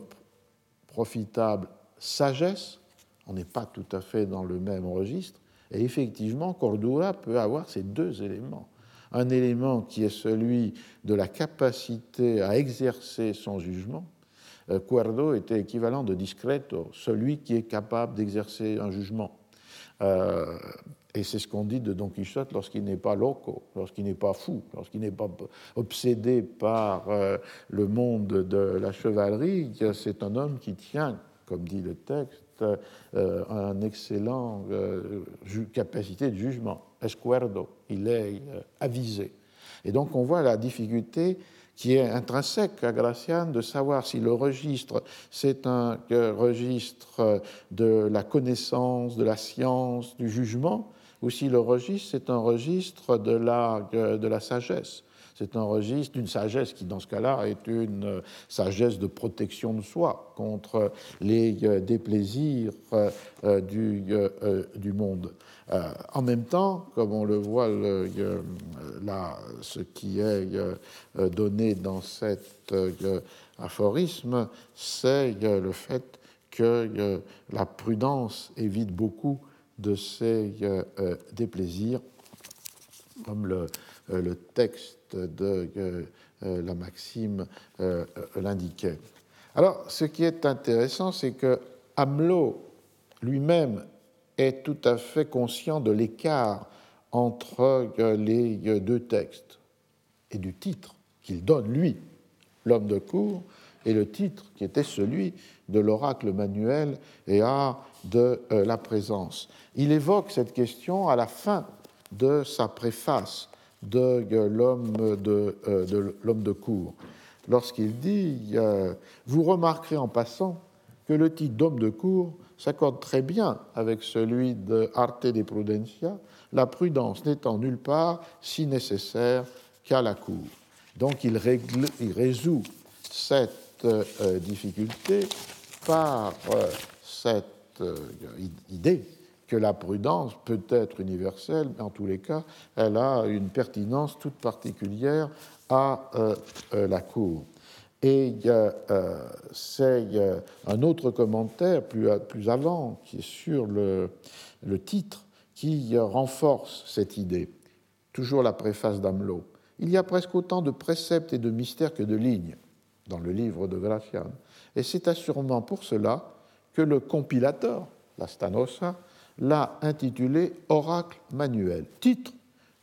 profitable sagesse. On n'est pas tout à fait dans le même registre, et effectivement, Cordura peut avoir ces deux éléments. Un élément qui est celui de la capacité à exercer son jugement. Euh, Cuerdo était équivalent de discreto, celui qui est capable d'exercer un jugement. Euh, et c'est ce qu'on dit de Don Quichotte lorsqu'il n'est pas loco, lorsqu'il n'est pas fou, lorsqu'il n'est pas obsédé par euh, le monde de la chevalerie. C'est un homme qui tient, comme dit le texte, euh, un excellent euh, capacité de jugement. Escuerdo, il est euh, avisé. Et donc on voit la difficulté qui est intrinsèque à Graciane de savoir si le registre, c'est un registre de la connaissance, de la science, du jugement, ou si le registre, c'est un registre de la, de la sagesse. C'est un registre d'une sagesse qui, dans ce cas-là, est une euh, sagesse de protection de soi contre les euh, déplaisirs euh, du, du monde. En même temps, comme on le voit là, ce qui est donné dans cet aphorisme, c'est le fait que la prudence évite beaucoup de ses déplaisirs, comme le, le texte de la Maxime l'indiquait. Alors, ce qui est intéressant, c'est que Hamelot lui-même est tout à fait conscient de l'écart entre les deux textes et du titre qu'il donne, lui, l'homme de cour, et le titre qui était celui de l'oracle manuel et à de euh, la présence. Il évoque cette question à la fin de sa préface de euh, l'homme de, de, de cour, lorsqu'il dit Vous remarquerez en passant que le titre d'homme de cour s'accorde très bien avec celui de Arte de Prudencia, la prudence n'étant nulle part si nécessaire qu'à la cour. Donc il, résout cette euh, difficulté par euh, cette idée que la prudence peut être universelle, mais en tous les cas, elle a une pertinence toute particulière à la cour. Et c'est un autre commentaire plus, plus avant, qui est sur le, le titre, qui renforce cette idée. Toujours la préface d'Amelot. Il y a presque autant de préceptes et de mystères que de lignes dans le livre de Gracian. Et c'est assurément pour cela que le compilateur, la Stanosa, l'a intitulé Oracle manuel, titre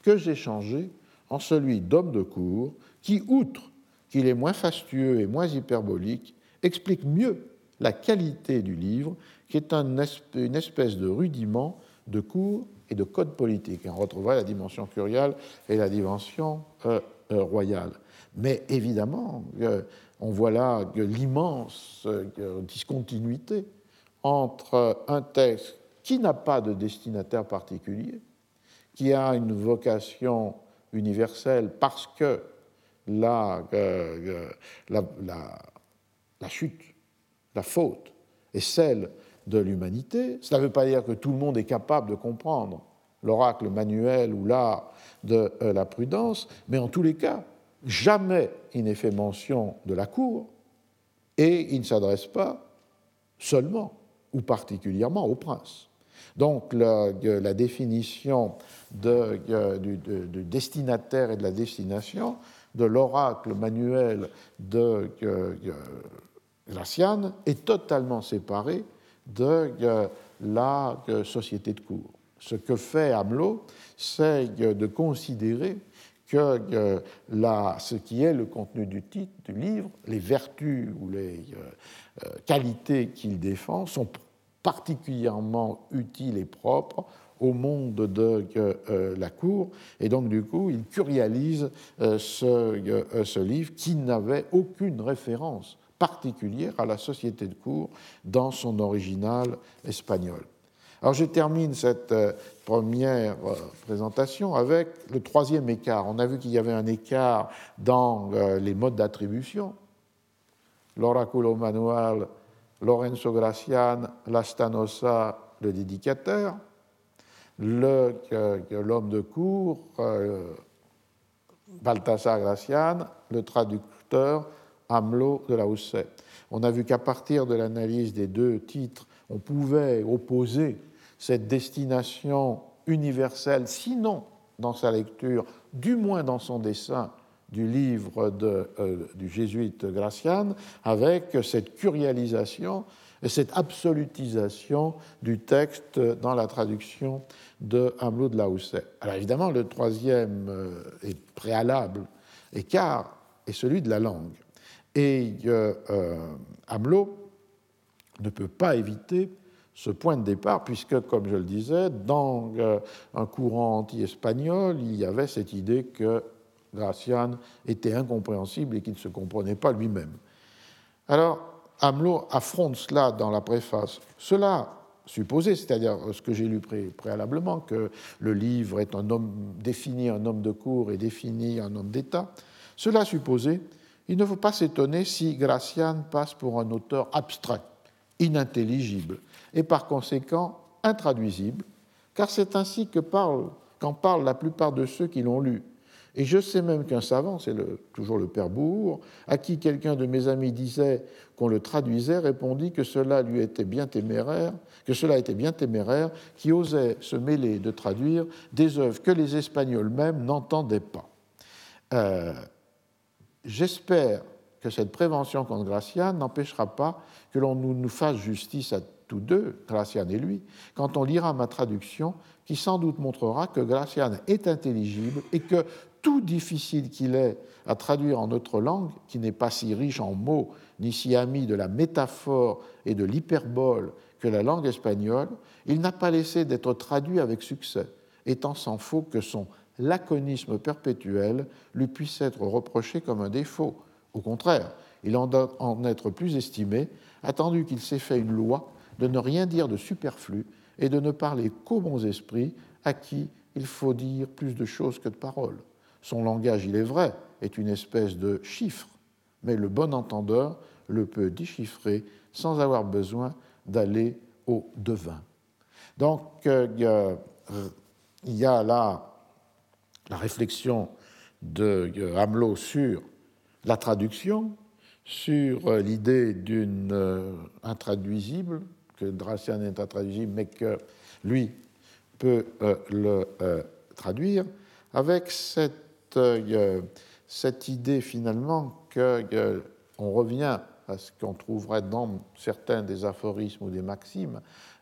que j'ai changé en celui d'homme de cour, qui, outre qu'il est moins fastueux et moins hyperbolique, explique mieux la qualité du livre, qui est une espèce de rudiment de cours et de code politique. on retrouvera la dimension curiale et la dimension euh, euh, royale. Mais évidemment, euh, on voit là l'immense discontinuité entre un texte qui n'a pas de destinataire particulier, qui a une vocation universelle parce que la, la, la chute, la faute est celle de l'humanité. Cela ne veut pas dire que tout le monde est capable de comprendre l'oracle manuel ou l'art de euh, la prudence, mais en tous les cas, jamais il n'est fait mention de la cour et il ne s'adresse pas seulement ou particulièrement au prince. Donc la, définition du, destinataire et de la destination de l'oracle manuel de Graciane est totalement séparée de euh, la euh, société de cour. Ce que fait Hamelot, c'est euh, de considérer que ce qui est le contenu du titre du livre, les vertus ou les qualités qu'il défend sont particulièrement utiles et propres au monde de la cour. Et donc, du coup, il curialise ce livre qui n'avait aucune référence particulière à la société de cour dans son original espagnol. Alors je termine cette euh, première euh, présentation avec le troisième écart. On a vu qu'il y avait un écart dans euh, les modes d'attribution. L'oraculo manual, Lorenzo Gracian, l'Astanosa, le dédicateur, l'homme de cour, Balthasar Gracian, le traducteur, Hamelot de la Houssaye. On a vu qu'à partir de l'analyse des deux titres, on pouvait opposer cette destination universelle, sinon dans sa lecture, du moins dans son dessin du livre de, euh, du jésuite Gracian, avec cette curialisation et cette absolutisation du texte dans la traduction de Hamelot de la Houssaye. Alors évidemment, le troisième euh, et préalable écart est celui de la langue. Et euh, Hamelot ne peut pas éviter ce point de départ, puisque, comme je le disais, dans euh, un courant anti-espagnol, il y avait cette idée que Gracian était incompréhensible et qu'il ne se comprenait pas lui-même. Alors, Hamelot affronte cela dans la préface. Cela supposé, c'est-à-dire ce que j'ai lu préalablement, que le livre est un homme défini un homme de cour et défini un homme d'État. Cela supposé, il ne faut pas s'étonner si Gracian passe pour un auteur abstrait, inintelligible et par conséquent intraduisible, car c'est ainsi parle, qu'en parlent la plupart de ceux qui l'ont lu Et je sais même qu'un savant, c'est toujours le père Bourg, à qui quelqu'un de mes amis disait qu'on le traduisait, répondit que cela lui était bien téméraire, que cela était bien téméraire, qui osait se mêler de traduire des œuvres que les Espagnols même n'entendaient pas. Euh, j'espère que cette prévention contre Gracian n'empêchera pas que l'on nous fasse justice à tous deux, Gracian et lui, quand on lira ma traduction, qui sans doute montrera que Gracian est intelligible et que tout difficile qu'il est à traduire en notre langue, qui n'est pas si riche en mots ni si ami de la métaphore et de l'hyperbole que la langue espagnole, il n'a pas laissé d'être traduit avec succès, étant sans faux que son laconisme perpétuel lui puisse être reproché comme un défaut. Au contraire, il en doit en être plus estimé, attendu qu'il s'est fait une loi de ne rien dire de superflu et de ne parler qu'aux bons esprits à qui il faut dire plus de choses que de paroles. Son langage, il est vrai, est une espèce de chiffre, mais le bon entendeur le peut déchiffrer sans avoir besoin d'aller au devin. Donc, euh, il y a là la réflexion de Hamelot sur la traduction, sur euh, l'idée d'une euh, intraduisible, que Dracian est intraduisible, mais que lui peut le traduire, avec cette euh, cette idée finalement qu'on euh, revient à ce qu'on trouverait dans certains des aphorismes ou des maximes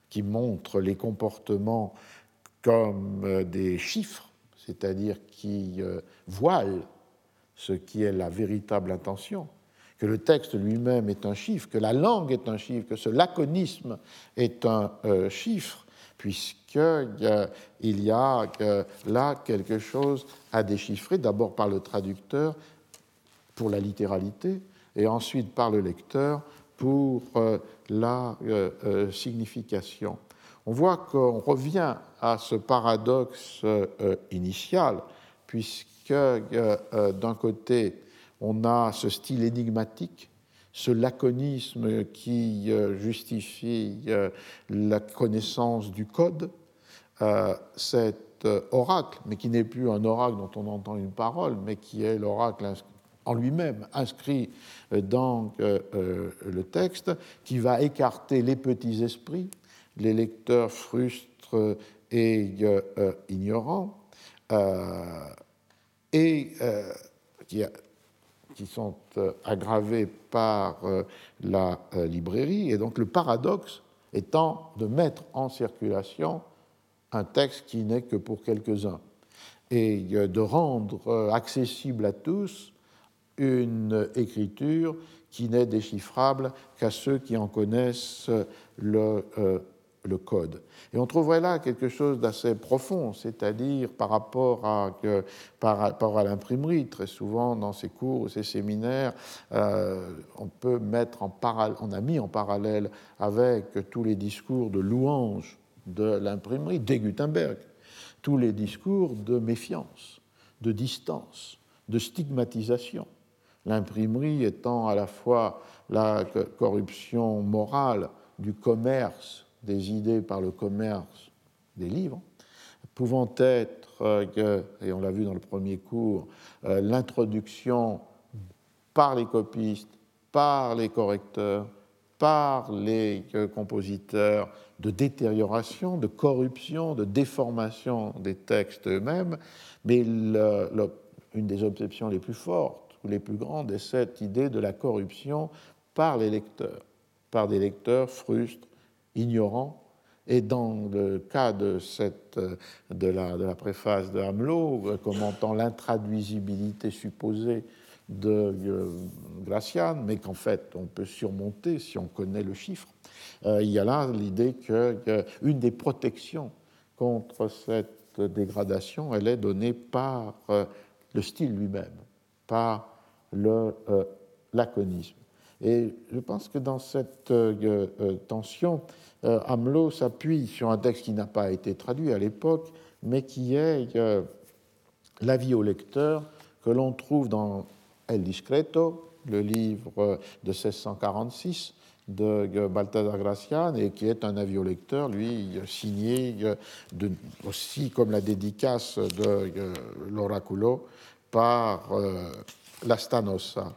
qui montrent les comportements comme euh, des chiffres, c'est-à-dire qui voilent ce qui est la véritable intention, que le texte lui-même est un chiffre, que la langue est un chiffre, que ce laconisme est un chiffre, puisqu'il y a là quelque chose à déchiffrer, d'abord par le traducteur pour la littéralité, et ensuite par le lecteur pour euh, la euh, euh, signification. On voit qu'on revient à ce paradoxe initial, puisque d'un côté, on a ce style énigmatique ce laconisme qui euh, justifie euh, la connaissance du code, euh, cet oracle, mais qui n'est plus un oracle dont on entend une parole, mais qui est l'oracle en lui-même inscrit dans le texte, qui va écarter les petits esprits, les lecteurs frustres et ignorants, et qui qui sont euh, aggravés par euh, la euh, librairie. Et donc le paradoxe étant de mettre en circulation un texte qui n'est que pour quelques-uns et de rendre accessible à tous une écriture qui n'est déchiffrable qu'à ceux qui en connaissent le le code. Et on trouverait là quelque chose d'assez profond, c'est-à-dire par rapport à, par à l'imprimerie. Très souvent, dans ces cours ou ces séminaires, euh, on peut mettre en parallèle, on a mis en parallèle avec tous les discours de louange de l'imprimerie, dès Gutenberg, tous les discours de méfiance, de distance, de stigmatisation. L'imprimerie étant à la fois la corruption morale du commerce des idées par le commerce des livres, pouvant être, euh, et on l'a vu dans le premier cours, euh, l'introduction par les copistes, par les correcteurs, par les euh, compositeurs de détérioration, de corruption, de déformation des textes eux-mêmes, mais une des obsessions les plus fortes ou les plus grandes est cette idée de la corruption par les lecteurs, par des lecteurs frustres, ignorant. Et dans le cas de, de, la, préface de Hamelot, euh, commentant l'intraduisibilité supposée de euh, Gracian, mais qu'en fait on peut surmonter si on connaît le chiffre, euh, il y a là l'idée qu'une des protections contre cette dégradation, elle est donnée par le style lui-même, par le laconisme. Et je pense que dans cette tension, euh, Hamelot s'appuie sur un texte qui n'a pas été traduit à l'époque, mais qui est euh, l'avis au lecteur que l'on trouve dans El Discreto, le livre de 1646 de Balthazar Gracian, et qui est un avis au lecteur, lui, signé aussi comme la dédicace de l'Oraculo par l'Astanosa.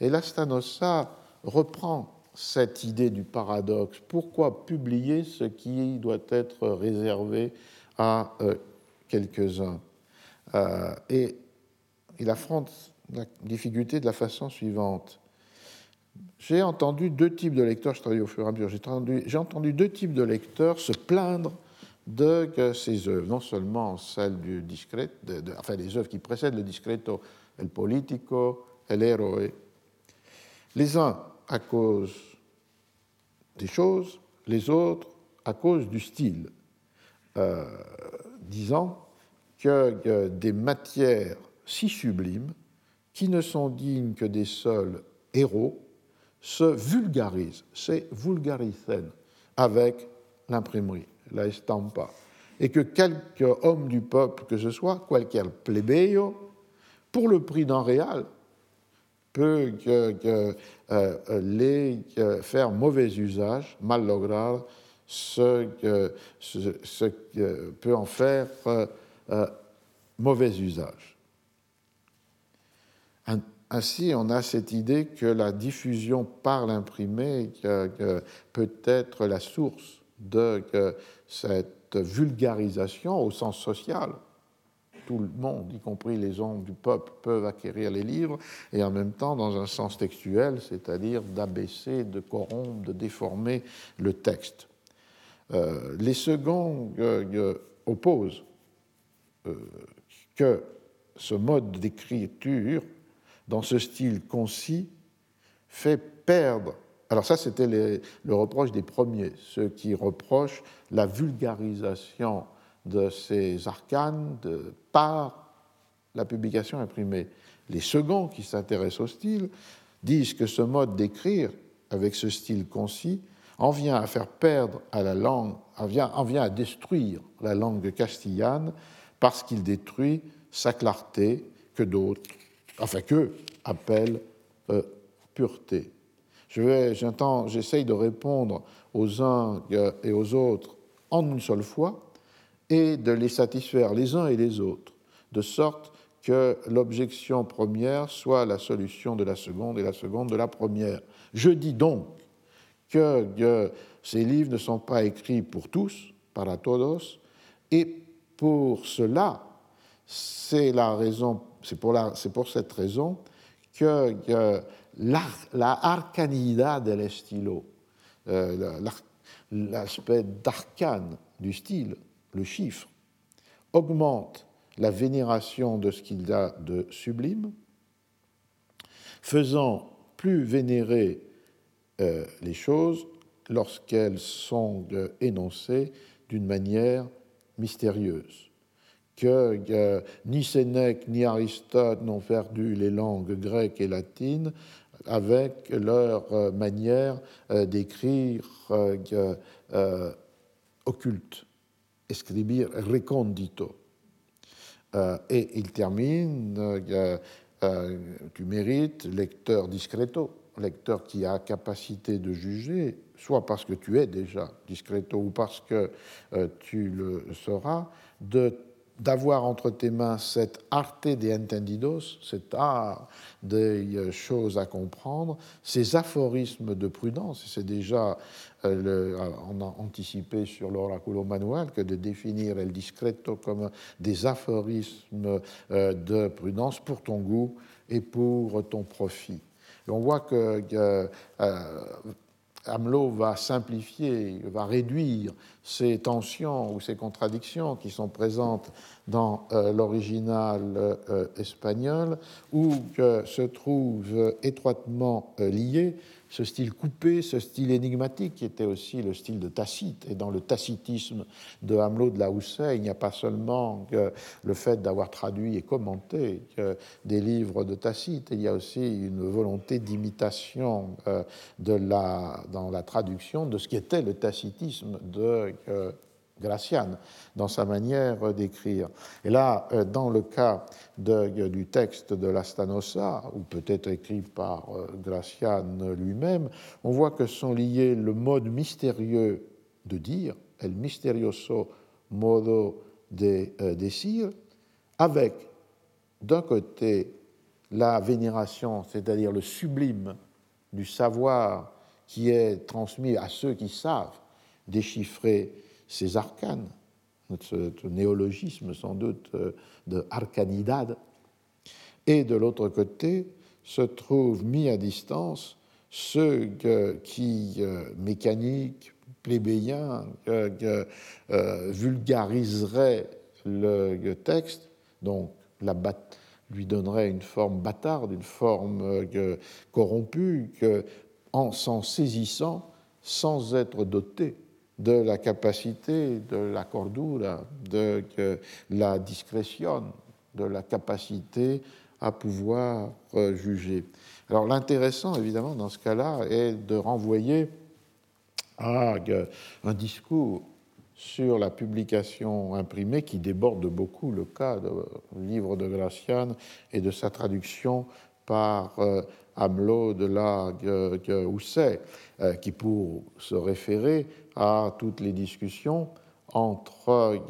Et l'Astanosa reprend cette idée du paradoxe. Pourquoi publier ce qui doit être réservé à quelques-uns? Et il affronte la difficulté de la façon suivante. J'ai entendu deux types de lecteurs, je travaille au fur et à mesure, j'ai entendu, deux types de lecteurs se plaindre de ces œuvres, non seulement celles du discreto, enfin les œuvres qui précèdent le discreto, el politico, el héroe, les uns à cause des choses, les autres à cause du style, euh, disant que des matières si sublimes qui ne sont dignes que des seuls héros, se vulgarisent, c'est vulgaricen, avec l'imprimerie, la estampa, et que quelque homme du peuple que ce soit, qualquier plebeyo, pour le prix d'un réal, peut que, euh, les faire mauvais usage, mal lograr, ce ce, peut en faire euh, euh, mauvais usage. Ainsi, on a cette idée que la diffusion par l'imprimé peut être la source de cette vulgarisation au sens social. Tout le monde, y compris les hommes du peuple, peuvent acquérir les livres, et en même temps dans un sens textuel, c'est-à-dire d'abaisser, de corrompre, de déformer le texte. Euh, les seconds euh, euh, opposent que ce mode d'écriture dans ce style concis, fait perdre. Alors ça, c'était le reproche des premiers, ceux qui reprochent la vulgarisation de ces arcanes par la publication imprimée. Les seconds, qui s'intéressent au style, disent que ce mode d'écrire, avec ce style concis, en vient à faire perdre à la langue, en vient, en vient à détruire la langue castillane parce qu'il détruit sa clarté que d'autres enfin que appelle euh, pureté. j'essaye de répondre aux uns et aux autres en une seule fois et de les satisfaire les uns et les autres, de sorte que l'objection première soit la solution de la seconde et la seconde de la première. Je dis donc que, que ces livres ne sont pas écrits pour tous, para todos, et pour cela, c'est la raison c'est pour, pour, cette raison que, la, la, arcanidad del estilo, euh, l'aspect d'arcane du style, le chiffre, augmente la vénération de ce qu'il a de sublime, faisant plus vénérer euh, les choses lorsqu'elles sont énoncées d'une manière mystérieuse. Que ni Sénèque ni Aristote n'ont perdu les langues grecques et latines avec leur euh, manière euh, d'écrire euh, occulte, escribir recondito. Et il termine, tu mérites lecteur discreto, lecteur qui a capacité de juger, soit parce que tu es déjà discreto ou parce que tu le seras, de d'avoir entre tes mains cette arte de entendidos, cet art des euh, choses à comprendre, ces aphorismes de prudence. C'est déjà, euh, on a anticipé sur l'oraculo manuel que de définir el discreto comme des aphorismes euh, de prudence pour ton goût et pour ton profit. on voit que Hamelot va simplifier, va réduire ces tensions ou ces contradictions qui sont présentes dans euh, l'original euh, espagnol, où se trouvent étroitement euh, liés ce style coupé, ce style énigmatique qui était aussi le style de Tacite. Et dans le tacitisme de Hamelot de la Houssaye, il n'y a pas seulement le fait d'avoir traduit et commenté des livres de Tacite, il y a aussi une volonté d'imitation euh, la, dans la traduction de ce qui était le tacitisme de euh, Gracian dans sa manière d'écrire. Et là, euh, dans le cas du texte de l'Astanosa, ou peut-être écrit par euh, Gracian lui-même, on voit que sont liés le mode mystérieux de dire, el misterioso modo de euh, decir, avec d'un côté la vénération, c'est-à-dire le sublime du savoir qui est transmis à ceux qui savent déchiffrer ces arcanes, ce néologisme sans doute euh, de arcanidad, et de l'autre côté se trouvent mis à distance ceux qui, euh, mécaniques, plébéiens, euh, vulgariseraient le texte, donc lui donnerait une forme bâtarde, une forme corrompue, en s'en saisissant, sans être doté de la capacité de la cordura, de la discrétion, de la capacité à pouvoir euh, juger. Alors l'intéressant, évidemment, dans ce cas-là, est de renvoyer à euh, un discours sur la publication imprimée qui déborde beaucoup le cas du livre de Gracian et de sa traduction par euh, Hamelot de la Housset, qui pour se référer à toutes les discussions entre,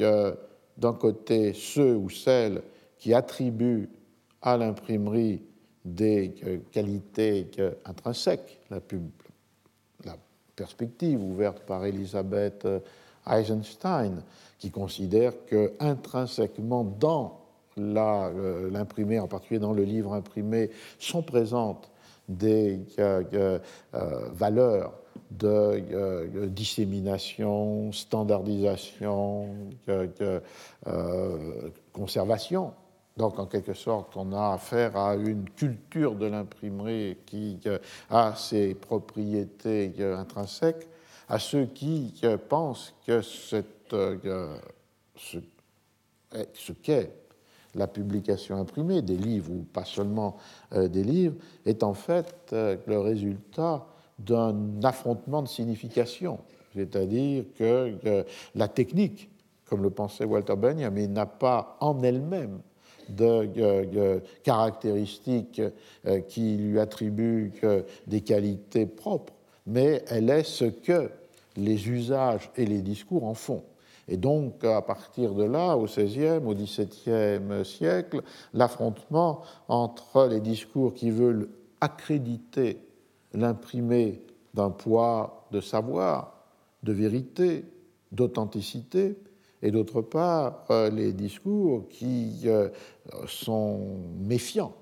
d'un côté, ceux ou celles qui attribuent à l'imprimerie des euh, qualités intrinsèques, la, perspective ouverte par Elisabeth euh, Eisenstein, qui considère que intrinsèquement dans euh, l'imprimé, en particulier dans le livre imprimé, sont présentes des valeurs de dissémination, standardisation, conservation. Donc, en quelque sorte, on a affaire à une culture de l'imprimerie qui euh, a ses propriétés euh, intrinsèques, à ceux qui euh, pensent que ce, ce qu'est la publication imprimée, des livres ou pas seulement des livres, est en fait le résultat d'un affrontement de signification. C'est-à-dire que la technique, comme le pensait Walter Benjamin, n'a pas en elle-même de, caractéristiques euh, qui lui attribuent des qualités propres, mais elle est ce que les usages et les discours en font. Et donc, à partir de là, au XVIe, au XVIIe siècle, l'affrontement entre les discours qui veulent accréditer l'imprimé d'un poids de savoir, de vérité, d'authenticité, et d'autre part euh, les discours qui euh, sont méfiants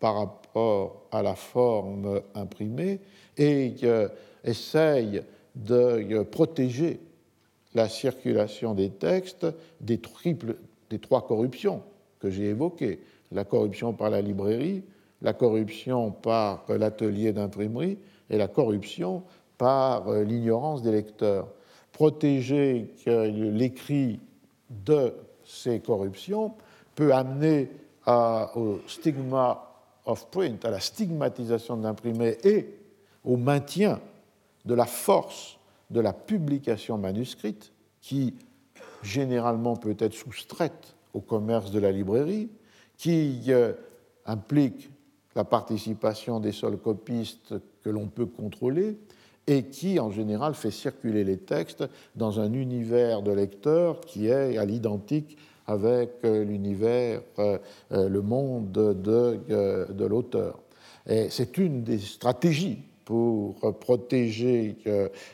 par rapport à la forme imprimée et essayent de protéger la circulation des textes des, triples, des trois corruptions que j'ai évoquées. La corruption par la librairie, la corruption par l'atelier d'imprimerie et la corruption par l'ignorance des lecteurs. Protéger l'écrit de ces corruptions peut amener au stigma of print, à la stigmatisation de l'imprimé et au maintien de la force de la publication manuscrite qui généralement peut être soustraite au commerce de la librairie, qui euh, implique la participation des seuls copistes que l'on peut contrôler, et qui, en général, fait circuler les textes dans un univers de lecteurs qui est à l'identique avec euh, l'univers, euh, euh, le monde de, de l'auteur. Et c'est une des stratégies pour protéger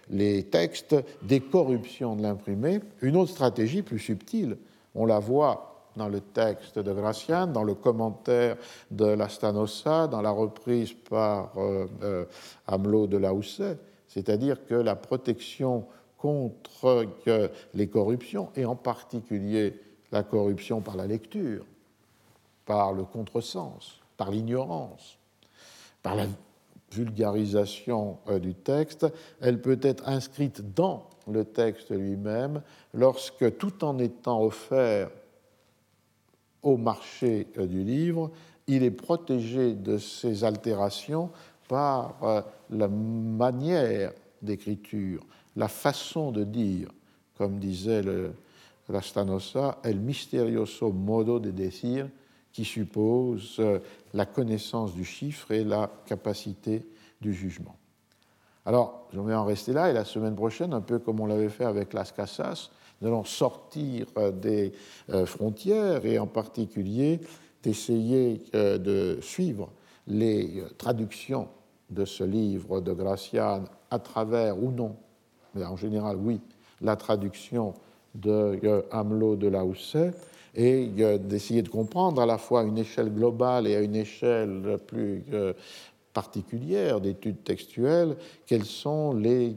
les textes des corruptions de l'imprimé. Une autre stratégie plus subtile, on la voit dans le texte de Gracian, dans le commentaire de la Stanossa, dans la reprise par euh, Hamelot de Lausset, c'est-à-dire que la protection contre les corruptions, et en particulier la corruption par la lecture, par le contresens, par l'ignorance, par la vulgarisation euh, du texte, elle peut être inscrite dans le texte lui-même lorsque, tout en étant offert au marché euh, du livre, il est protégé de ces altérations par euh, la manière d'écriture, la façon de dire, comme disait le, la Stanosa, el misterioso modo de decir, qui suppose euh, la connaissance du chiffre et la capacité du jugement. Alors, je vais en rester là, et la semaine prochaine, un peu comme on l'avait fait avec Las Casas, nous allons sortir euh, des frontières, et en particulier d'essayer de suivre les traductions de ce livre de Gracian à travers ou non, mais en général oui, la traduction de Hamelot de Lausset et d'essayer de comprendre à la fois à une échelle globale et à une échelle plus particulière d'études textuelles quelles sont les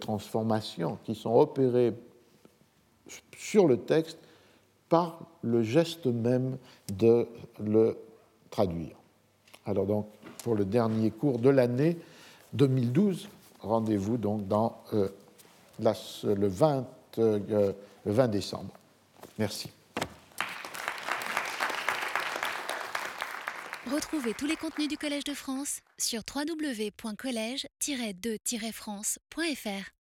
transformations qui sont opérées sur le texte par le geste même de le traduire. Alors donc, pour le dernier cours de l'année 2012, rendez-vous donc dans euh, le, 20, euh, le 20 décembre. Merci.
Retrouvez tous les contenus du Collège de France sur www.colège-2-france.fr.